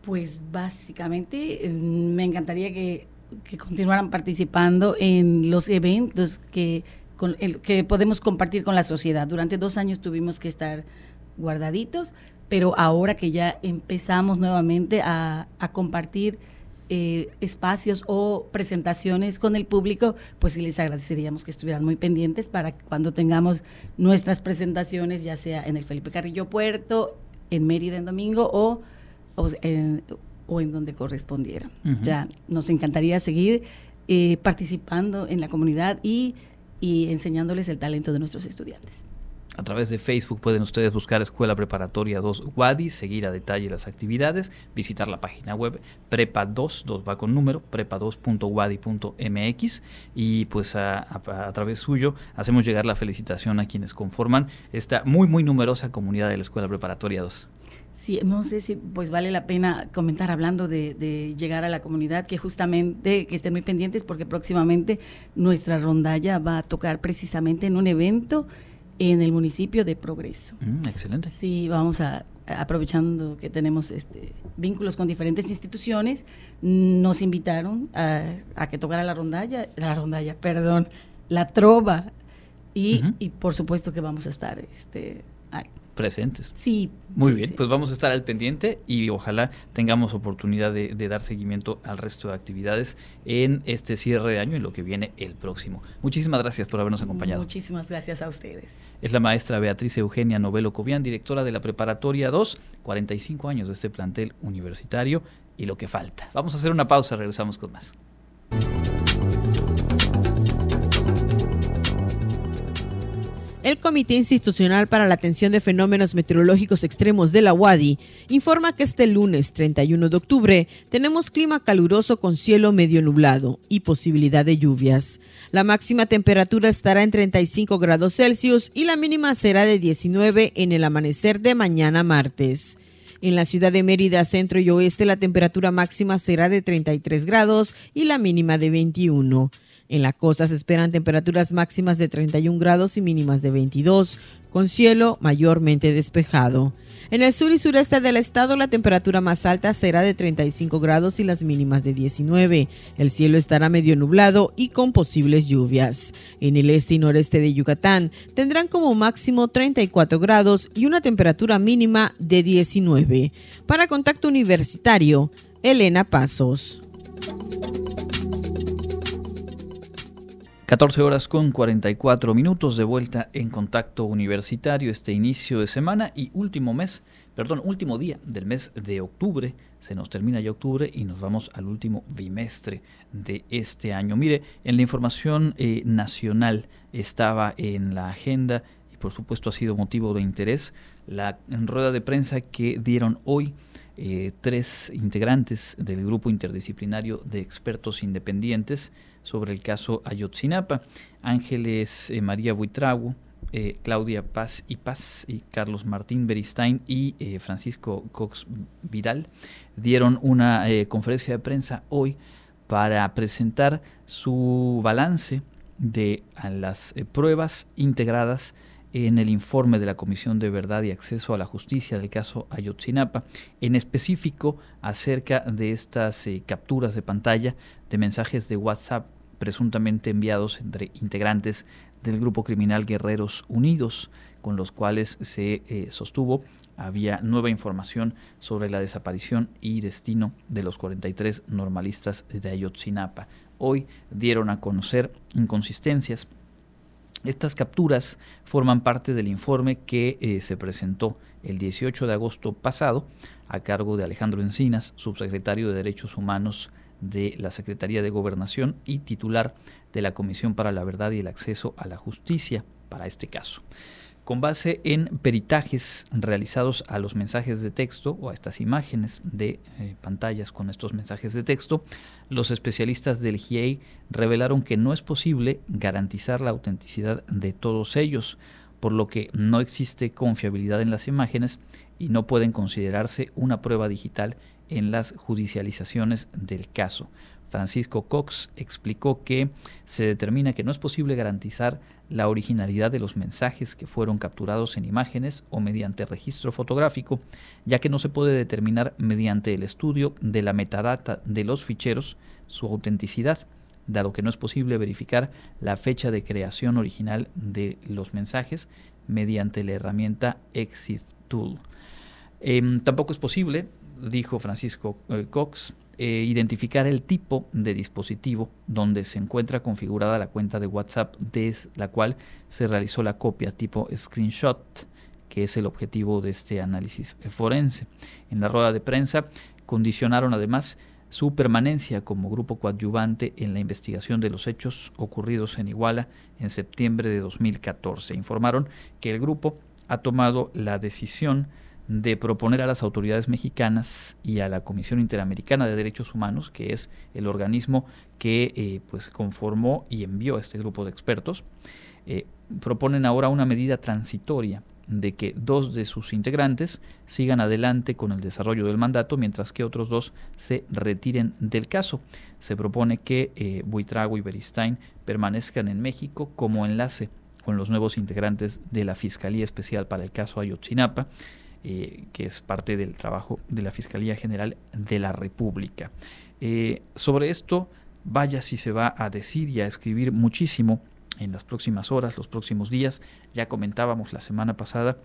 Pues básicamente mm, me encantaría que, continuaran participando en los eventos que, que podemos compartir con la sociedad. Durante dos años tuvimos que estar guardaditos, pero ahora que ya empezamos nuevamente a, compartir eh, espacios o presentaciones con el público, pues sí les agradeceríamos que estuvieran muy pendientes para cuando tengamos nuestras presentaciones, ya sea en el Felipe Carrillo Puerto, en Mérida en domingo o o en, donde correspondiera. Ya nos encantaría seguir eh, participando en la comunidad y, y enseñándoles el talento de nuestros estudiantes. A través de Facebook pueden ustedes buscar Escuela Preparatoria 2 WADI, seguir a detalle las actividades, visitar la página web prepa2, 2 va con número, prepa2.wadi.mx y pues a, a, través suyo hacemos llegar la felicitación a quienes conforman esta muy muy numerosa comunidad de la Escuela Preparatoria 2. Sí, no sé si pues vale la pena comentar hablando de, llegar a la comunidad, que justamente que estén muy pendientes porque próximamente nuestra rondalla va a tocar precisamente en un evento en el municipio de Progreso. Mm, excelente. Sí, vamos a aprovechando que tenemos este, vínculos con diferentes instituciones, nos invitaron a, que tocara la rondalla, la rondalla, perdón, la trova y, y por supuesto que vamos a estar este, presentes. Sí. Muy bien, pues vamos a estar al pendiente y ojalá tengamos oportunidad de, dar seguimiento al resto de actividades en este cierre de año y lo que viene el próximo. Muchísimas gracias por habernos acompañado. Muchísimas gracias a ustedes. Es la maestra Beatriz Eugenia Novelo Cobian, directora de la Preparatoria 2, 45 años de este plantel universitario y lo que falta. Vamos a hacer una pausa, regresamos con más. El Comité Institucional para la Atención de Fenómenos Meteorológicos Extremos de la UADI informa que este lunes 31 de octubre tenemos clima caluroso con cielo medio nublado y posibilidad de lluvias. La máxima temperatura estará en 35 grados Celsius y la mínima será de 19 en el amanecer de mañana martes. En la ciudad de Mérida, centro y oeste, la temperatura máxima será de 33 grados y la mínima de 21. En la costa se esperan temperaturas máximas de 31 grados y mínimas de 22, con cielo mayormente despejado. En el sur y sureste del estado la temperatura más alta será de 35 grados y las mínimas de 19. El cielo estará medio nublado y con posibles lluvias. En el este y noreste de Yucatán tendrán como máximo 34 grados y una temperatura mínima de 19. Para Contacto Universitario, Elena Pasos. 14 horas con 44 minutos de vuelta en contacto universitario este inicio de semana y último mes, perdón, último día del mes de octubre. Se nos termina ya octubre y nos vamos al último bimestre de este año. Mire, en la información eh, nacional estaba en la agenda y por supuesto ha sido motivo de interés la rueda de prensa que dieron hoy eh, tres integrantes del grupo interdisciplinario de expertos independientes sobre el caso Ayotzinapa, Ángeles eh, María Buitrago, eh, Claudia Paz y Paz y Carlos Martín Beristain y Francisco Cox Vidal dieron una conferencia de prensa hoy para presentar su balance de las pruebas integradas en el informe de la Comisión de Verdad y Acceso a la Justicia del caso Ayotzinapa, en específico acerca de estas eh, capturas de pantalla de mensajes de WhatsApp presuntamente enviados entre integrantes del grupo criminal Guerreros Unidos, con los cuales se eh, sostuvo había nueva información sobre la desaparición y destino de los 43 normalistas de Ayotzinapa. Hoy dieron a conocer inconsistencias estas capturas forman parte del informe que eh, se presentó el 18 de agosto pasado a cargo de Alejandro Encinas, subsecretario de Derechos Humanos de la Secretaría de Gobernación y titular de la Comisión para la Verdad y el Acceso a la Justicia para este caso con base en peritajes realizados a los mensajes de texto o a estas imágenes de eh, pantallas con estos mensajes de texto, los especialistas del GIEI revelaron que no es posible garantizar la autenticidad de todos ellos, por lo que no existe confiabilidad en las imágenes y no pueden considerarse una prueba digital en las judicializaciones del caso. Francisco Cox explicó que se determina que no es posible garantizar la originalidad de los mensajes que fueron capturados en imágenes o mediante registro fotográfico, ya que no se puede determinar mediante el estudio de la metadata de los ficheros su autenticidad, dado que no es posible verificar la fecha de creación original de los mensajes mediante la herramienta Exit Tool. Em, tampoco es posible, dijo Francisco eh, Cox, eh, identificar el tipo de dispositivo donde se encuentra configurada la cuenta de WhatsApp desde la cual se realizó la copia tipo screenshot, que es el objetivo de este análisis forense. En la rueda de prensa condicionaron además su permanencia como grupo coadyuvante en la investigación de los hechos ocurridos en Iguala en septiembre de 2014. Informaron que el grupo ha tomado la decisión de proponer a las autoridades mexicanas y a la Comisión Interamericana de Derechos Humanos, que es el organismo que eh, pues conformó y envió a este grupo de expertos, eh, proponen ahora una medida transitoria de que dos de sus integrantes sigan adelante con el desarrollo del mandato, mientras que otros dos se retiren del caso. Se propone que eh, Buitrago y Beristain permanezcan en México como enlace con los nuevos integrantes de la Fiscalía Especial para el caso Ayotzinapa, eh, que es parte del trabajo de la Fiscalía General de la República. Eh, sobre esto, vaya si se va a decir y a escribir muchísimo en las próximas horas, los próximos días. Ya comentábamos la semana pasada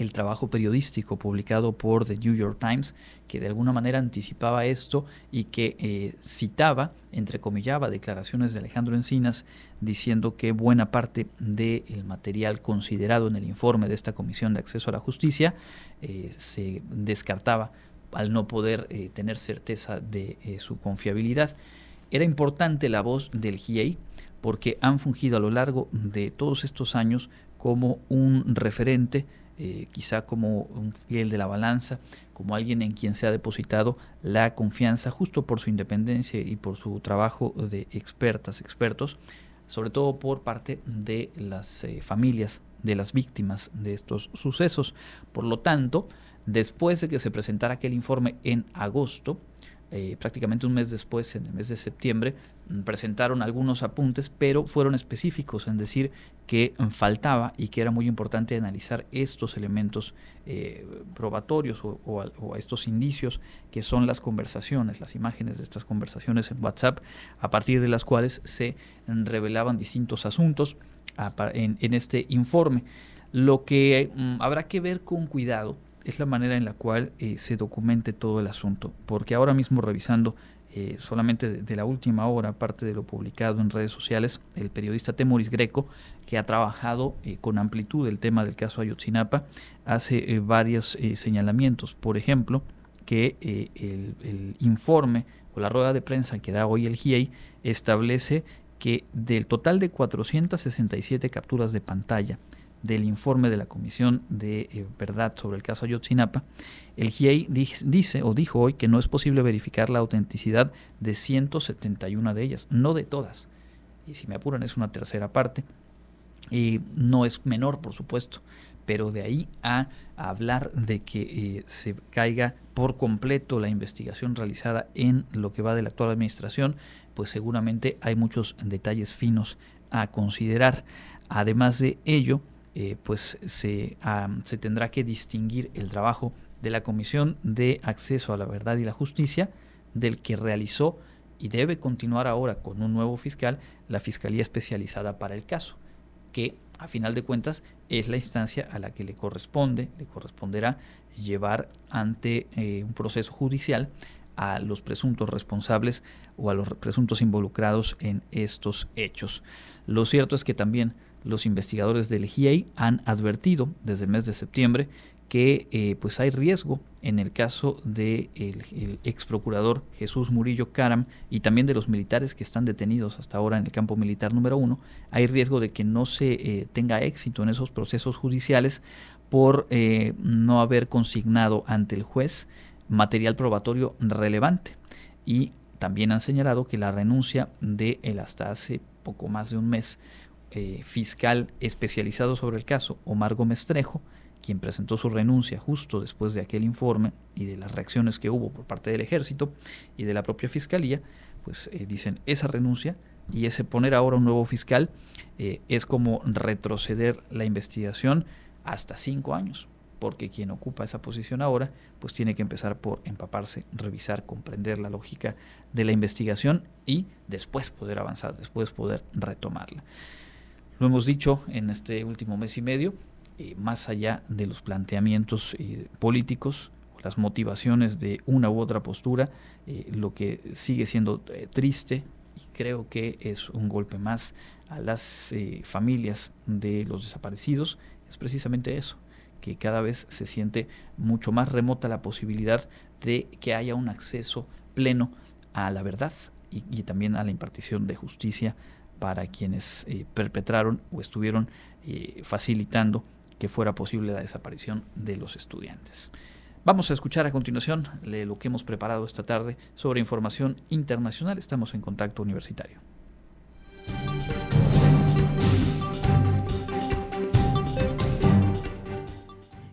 el trabajo periodístico publicado por The New York Times, que de alguna manera anticipaba esto y que eh, citaba, entrecomillaba, declaraciones de Alejandro Encinas diciendo que buena parte del material considerado en el informe de esta Comisión de Acceso a la Justicia eh, se descartaba al no poder eh, tener certeza de su confiabilidad. Era importante la voz del GIEI porque han fungido a lo largo de todos estos años como un referente eh, quizá como un fiel de la balanza, como alguien en quien se ha depositado la confianza justo por su independencia y por su trabajo de expertas, expertos, sobre todo por parte de las eh, familias de las víctimas de estos sucesos. Por lo tanto, después de que se presentara aquel informe en agosto, eh, prácticamente un mes después, en el mes de septiembre, presentaron algunos apuntes, pero fueron específicos en decir que mm, faltaba y que era muy importante analizar estos elementos eh, probatorios o, estos indicios que son las conversaciones, las imágenes de estas conversaciones en WhatsApp, a partir de las cuales se mm, revelaban distintos asuntos en, en este informe. Lo que habrá que ver con cuidado es la manera en la cual eh, se documente todo el asunto, porque ahora mismo revisando eh, solamente de, la última hora, parte de lo publicado en redes sociales, el periodista Temoris Greco, que ha trabajado eh, con amplitud el tema del caso Ayotzinapa, hace varios señalamientos. Por ejemplo, que el, el, informe o la rueda de prensa que da hoy el GIEI establece que del total de 467 capturas de pantalla del informe de la Comisión de eh, Verdad sobre el caso Ayotzinapa, el GIEI dice o dijo hoy que no es posible verificar la autenticidad de 171 de ellas, no de todas. Y si me apuran es una tercera parte. Y no es menor, por supuesto, pero de ahí a, hablar de que eh, se caiga por completo la investigación realizada en lo que va de la actual administración, pues seguramente hay muchos detalles finos a considerar. Además de ello, eh, pues se, se tendrá que distinguir el trabajo de la Comisión de Acceso a la Verdad y la Justicia del que realizó y debe continuar ahora con un nuevo fiscal la Fiscalía Especializada para el caso, que a final de cuentas es la instancia a la que le corresponde, le corresponderá llevar ante eh, un proceso judicial a los presuntos responsables o a los presuntos involucrados en estos hechos. Lo cierto es que también los investigadores del GIEI han advertido desde el mes de septiembre que eh, pues hay riesgo en el caso del de ex procurador Jesús Murillo Caram y también de los militares que están detenidos hasta ahora en el campo militar número uno, hay riesgo de que no se eh, tenga éxito en esos procesos judiciales por eh, no haber consignado ante el juez material probatorio relevante. Y también han señalado que la renuncia de él hasta hace poco más de un mes eh, fiscal especializado sobre el caso, Omar Gómez Trejo, quien presentó su renuncia justo después de aquel informe y de las reacciones que hubo por parte del ejército y de la propia fiscalía, pues eh, dicen esa renuncia y ese poner ahora un nuevo fiscal eh, es como retroceder la investigación hasta cinco años, porque quien ocupa esa posición ahora, pues tiene que empezar por empaparse, revisar, comprender la lógica de la investigación y después poder avanzar, después poder retomarla. Lo hemos dicho en este último mes y medio, eh, más allá de los planteamientos eh, políticos, las motivaciones de una u otra postura, eh, lo que sigue siendo triste y creo que es un golpe más a las familias de los desaparecidos, es precisamente eso, que cada vez se siente mucho más remota la posibilidad de que haya un acceso pleno a la verdad y también a la impartición de justicia para quienes eh, perpetraron o estuvieron eh, facilitando que fuera posible la desaparición de los estudiantes. Vamos a escuchar a continuación lo que hemos preparado esta tarde sobre información internacional. Estamos en contacto universitario.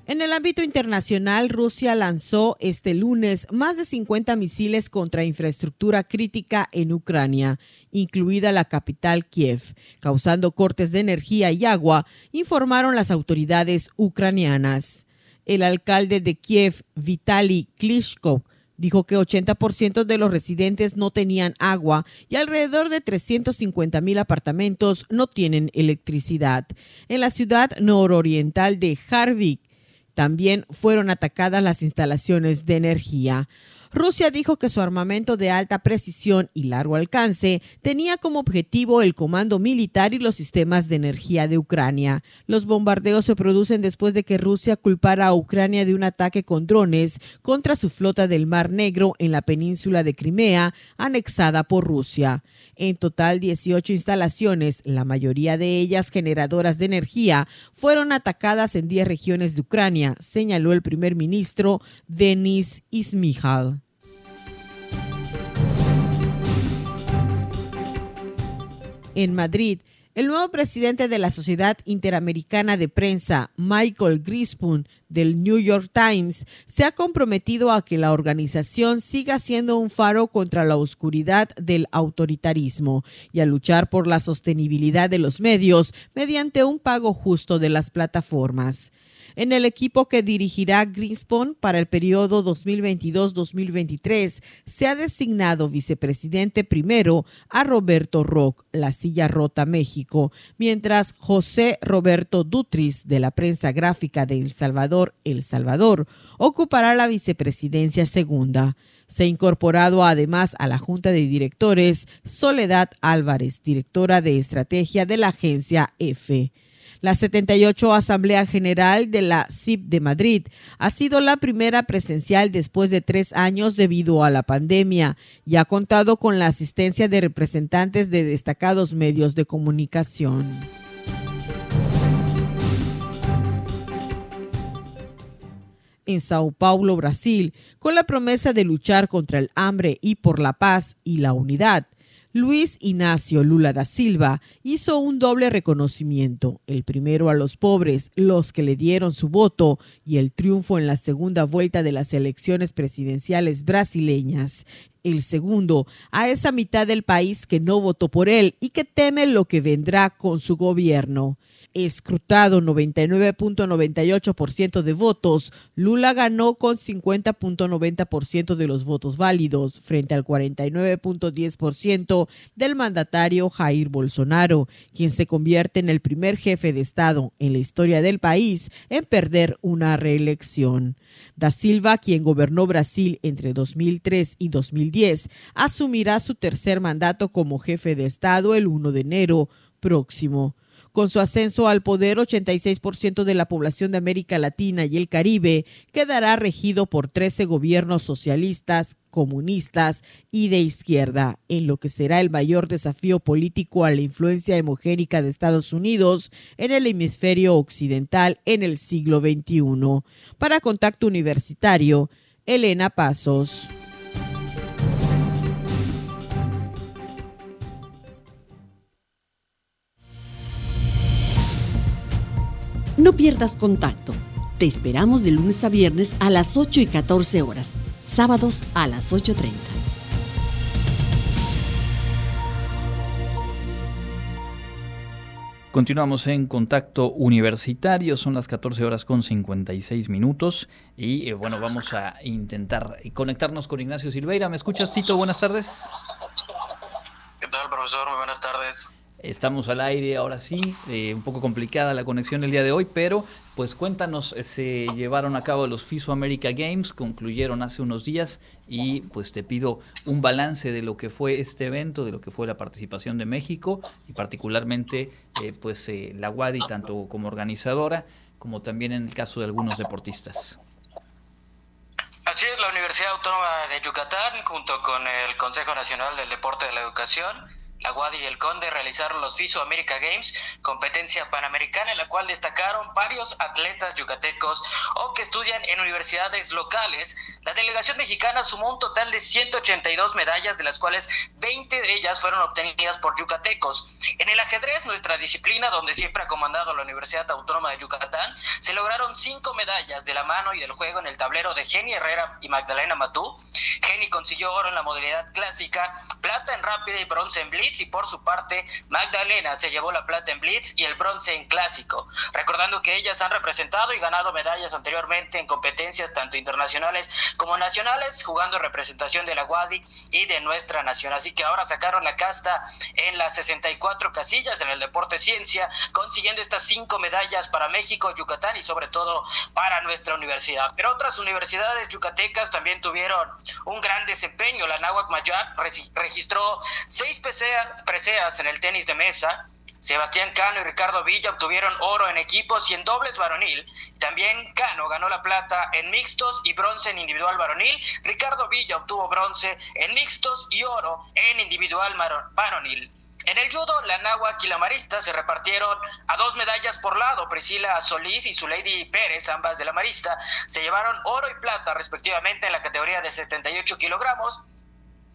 En el ámbito internacional, Rusia lanzó este lunes más de 50 misiles contra infraestructura crítica en Ucrania, incluida la capital Kiev, causando cortes de energía y agua, informaron las autoridades ucranianas. El alcalde de Kiev, Vitaly Klitschko, dijo que 80% de los residentes no tenían agua y alrededor de 350 mil apartamentos no tienen electricidad. En la ciudad nororiental de Harvik, También fueron atacadas las instalaciones de energía. Rusia dijo que su armamento de alta precisión y largo alcance tenía como objetivo el comando militar y los sistemas de energía de Ucrania. Los bombardeos se producen después de que Rusia culpara a Ucrania de un ataque con drones contra su flota del Mar Negro en la península de Crimea, anexada por Rusia. En total, 18 instalaciones, la mayoría de ellas generadoras de energía, fueron atacadas en 10 regiones de Ucrania, señaló el primer ministro Denis Ismihal. En Madrid, el nuevo presidente de la Sociedad Interamericana de Prensa, Michael Grispun, del New York Times, se ha comprometido a que la organización siga siendo un faro contra la oscuridad del autoritarismo y a luchar por la sostenibilidad de los medios mediante un pago justo de las plataformas en el equipo que dirigirá Greenspan para el periodo 2022-2023. Se ha designado vicepresidente primero a Roberto Rock, La Silla Rota México, mientras José Roberto Dutris, de la prensa gráfica de El Salvador, El Salvador, ocupará la vicepresidencia segunda. Se ha incorporado además a la Junta de Directores Soledad Álvarez, directora de estrategia de la agencia EFE. La 78 Asamblea General de la CIP de Madrid ha sido la primera presencial después de tres años debido a la pandemia y ha contado con la asistencia de representantes de destacados medios de comunicación. en Sao Paulo, Brasil, con la promesa de luchar contra el hambre y por la paz y la unidad. Luis Ignacio Lula da Silva hizo un doble reconocimiento, el primero a los pobres, los que le dieron su voto, y el triunfo en la segunda vuelta de las elecciones presidenciales brasileñas. El segundo a esa mitad del país que no votó por él y que teme lo que vendrá con su gobierno escrutado 99.98% de votos, Lula ganó con 50.90% de los votos válidos frente al 49.10% del mandatario Jair Bolsonaro, quien se convierte en el primer jefe de Estado en la historia del país en perder una reelección. Da Silva, quien gobernó Brasil entre 2003 y 2010, asumirá su tercer mandato como jefe de Estado el 1 de enero próximo. Con su ascenso al poder, 86% de la población de América Latina y el Caribe quedará regido por 13 gobiernos socialistas, comunistas y de izquierda, en lo que será el mayor desafío político a la influencia hemogénica de Estados Unidos en el hemisferio occidental en el siglo XXI. Para Contacto Universitario, Elena Pasos. No pierdas contacto. Te esperamos de lunes a viernes a las 8 y 14 horas, sábados a las 8.30. Continuamos en contacto universitario, son las 14 horas con 56 minutos y eh, bueno, vamos a intentar conectarnos con Ignacio Silveira. ¿Me escuchas, Tito? Buenas tardes. ¿Qué tal, profesor? Muy buenas tardes. Estamos al aire ahora sí, eh, un poco complicada la conexión el día de hoy, pero pues cuéntanos, eh, se llevaron a cabo los FISO America Games, concluyeron hace unos días y pues te pido un balance de lo que fue este evento, de lo que fue la participación de México y particularmente eh, pues la WADI tanto como organizadora como también en el caso de algunos deportistas. Así es, la Universidad Autónoma de Yucatán junto con el Consejo Nacional del Deporte de la Educación la Guadi y el Conde realizaron los FISO America Games, competencia panamericana en la cual destacaron varios atletas yucatecos o que estudian en universidades locales. La delegación mexicana sumó un total de 182 medallas, de las cuales 20 de ellas fueron obtenidas por yucatecos. En el ajedrez, nuestra disciplina, donde siempre ha comandado la Universidad Autónoma de Yucatán, se lograron cinco medallas de la mano y del juego en el tablero de Jenny Herrera y Magdalena Matú. Jenny consiguió oro en la modalidad clásica, plata en rápida y bronce en blitz y por su parte Magdalena se llevó la plata en blitz y el bronce en clásico, recordando que ellas han representado y ganado medallas anteriormente en competencias tanto internacionales como nacionales, jugando representación de la Guadi y de nuestra nación. Así que ahora sacaron la casta en las 64 casillas en el deporte ciencia, consiguiendo estas cinco medallas para México, Yucatán y sobre todo para nuestra universidad. Pero otras universidades yucatecas también tuvieron un gran desempeño. La Náhuac Mayat registró seis preseas en el tenis de mesa. Sebastián Cano y Ricardo Villa obtuvieron oro en equipos y en dobles varonil. También Cano ganó la plata en mixtos y bronce en individual varonil. Ricardo Villa obtuvo bronce en mixtos y oro en individual varonil. En el judo, la náhuatl y la marista se repartieron a dos medallas por lado. Priscila Solís y su Lady Pérez, ambas de la marista, se llevaron oro y plata respectivamente en la categoría de 78 kilogramos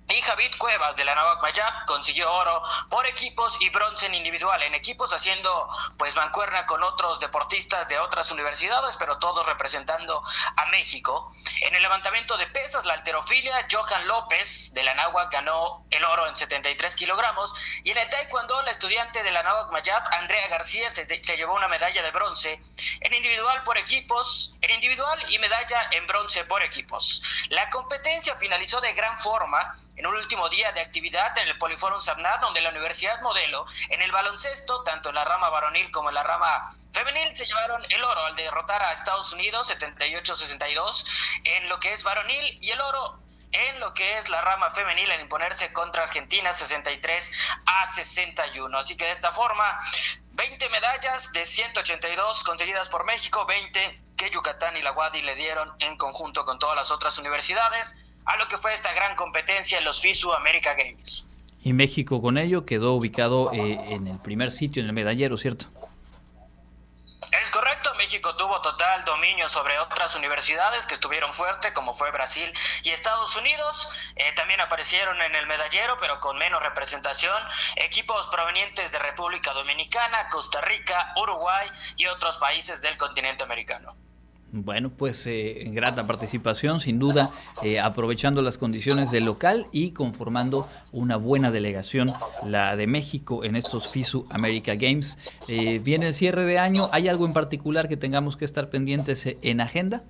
y Javid Cuevas de la Navac Mayap consiguió oro por equipos y bronce en individual. En equipos haciendo pues mancuerna con otros deportistas de otras universidades, pero todos representando a México. En el levantamiento de pesas, la alterofilia, Johan López de la Náhuac ganó el oro en 73 kilogramos. Y en el taekwondo, la estudiante de la Náhuac Mayap, Andrea García, se, se llevó una medalla de bronce en individual por equipos, en individual y medalla en bronce por equipos. La competencia finalizó de gran forma en un último día de actividad en el Poliforum Sabnat, donde la Universidad Modelo, en el baloncesto, tanto en la rama varonil como en la rama femenil, se llevaron el oro al derrotar a Estados Unidos 78-62 en lo que es varonil y el oro en lo que es la rama femenil en imponerse contra Argentina 63 a 61. Así que de esta forma, 20 medallas de 182 conseguidas por México, 20 que Yucatán y la Guadi le dieron en conjunto con todas las otras universidades a lo que fue esta gran competencia en los FISU America Games. Y México con ello quedó ubicado eh, en el primer sitio en el medallero, ¿cierto? Es correcto, México tuvo total dominio sobre otras universidades que estuvieron fuerte, como fue Brasil y Estados Unidos. Eh, también aparecieron en el medallero, pero con menos representación, equipos provenientes de República Dominicana, Costa Rica, Uruguay y otros países del continente americano. Bueno, pues eh, grata participación, sin duda, eh, aprovechando las condiciones del local y conformando una buena delegación, la de México, en estos FISU America Games. Eh, viene el cierre de año, ¿hay algo en particular que tengamos que estar pendientes en agenda?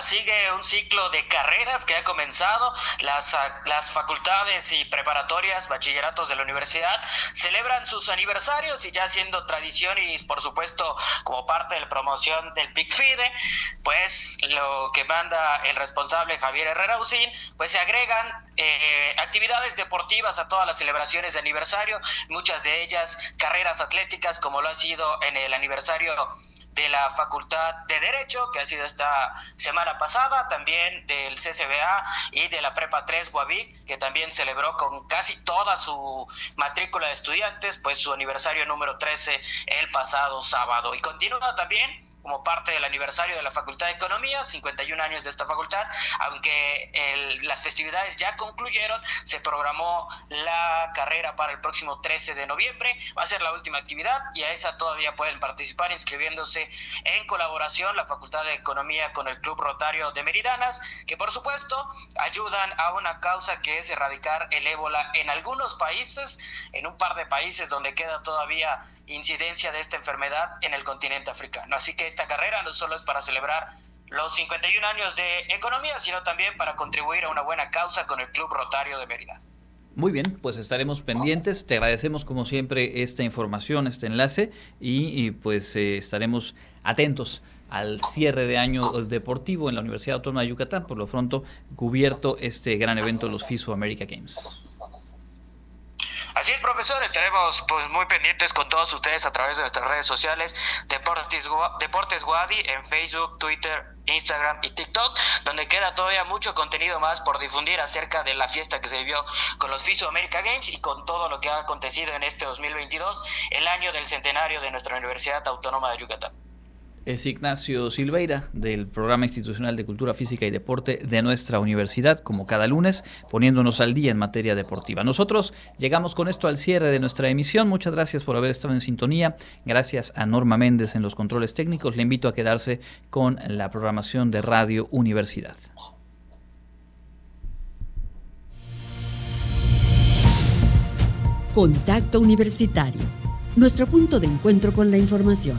Sigue un ciclo de carreras que ha comenzado. Las, ah, las facultades y preparatorias, bachilleratos de la universidad, celebran sus aniversarios y ya siendo tradición y por supuesto como parte de la promoción del PICFIDE, pues lo que manda el responsable Javier Herrera Usín, pues se agregan eh, actividades deportivas a todas las celebraciones de aniversario, muchas de ellas carreras atléticas como lo ha sido en el aniversario de la Facultad de Derecho, que ha sido esta semana pasada, también del CCBA y de la Prepa 3 Guavic, que también celebró con casi toda su matrícula de estudiantes, pues su aniversario número 13 el pasado sábado. Y continúa también como parte del aniversario de la Facultad de Economía, 51 años de esta facultad, aunque las festividades ya concluyeron, se programó la carrera para el próximo 13 de noviembre, va a ser la última actividad y a esa todavía pueden participar inscribiéndose en colaboración la Facultad de Economía con el Club Rotario de Meridanas, que por supuesto ayudan a una causa que es erradicar el ébola en algunos países, en un par de países donde queda todavía incidencia de esta enfermedad en el continente africano. Así que esta carrera no solo es para celebrar los 51 años de economía, sino también para contribuir a una buena causa con el Club Rotario de Mérida. Muy bien, pues estaremos pendientes. Te agradecemos como siempre esta información, este enlace y, pues eh, estaremos atentos al cierre de año deportivo en la Universidad Autónoma de Yucatán. Por lo pronto, cubierto este gran evento, los FISO America Games. Así es, profesor, estaremos pues muy pendientes con todos ustedes a través de nuestras redes sociales, Deportes, Deportes Guadi en Facebook, Twitter, Instagram y TikTok, donde queda todavía mucho contenido más por difundir acerca de la fiesta que se vivió con los FISO America Games y con todo lo que ha acontecido en este 2022, el año del centenario de nuestra Universidad Autónoma de Yucatán. Es Ignacio Silveira del Programa Institucional de Cultura Física y Deporte de nuestra universidad, como cada lunes, poniéndonos al día en materia deportiva. Nosotros llegamos con esto al cierre de nuestra emisión. Muchas gracias por haber estado en sintonía. Gracias a Norma Méndez en los controles técnicos. Le invito a quedarse con la programación de Radio Universidad. Contacto Universitario, nuestro punto de encuentro con la información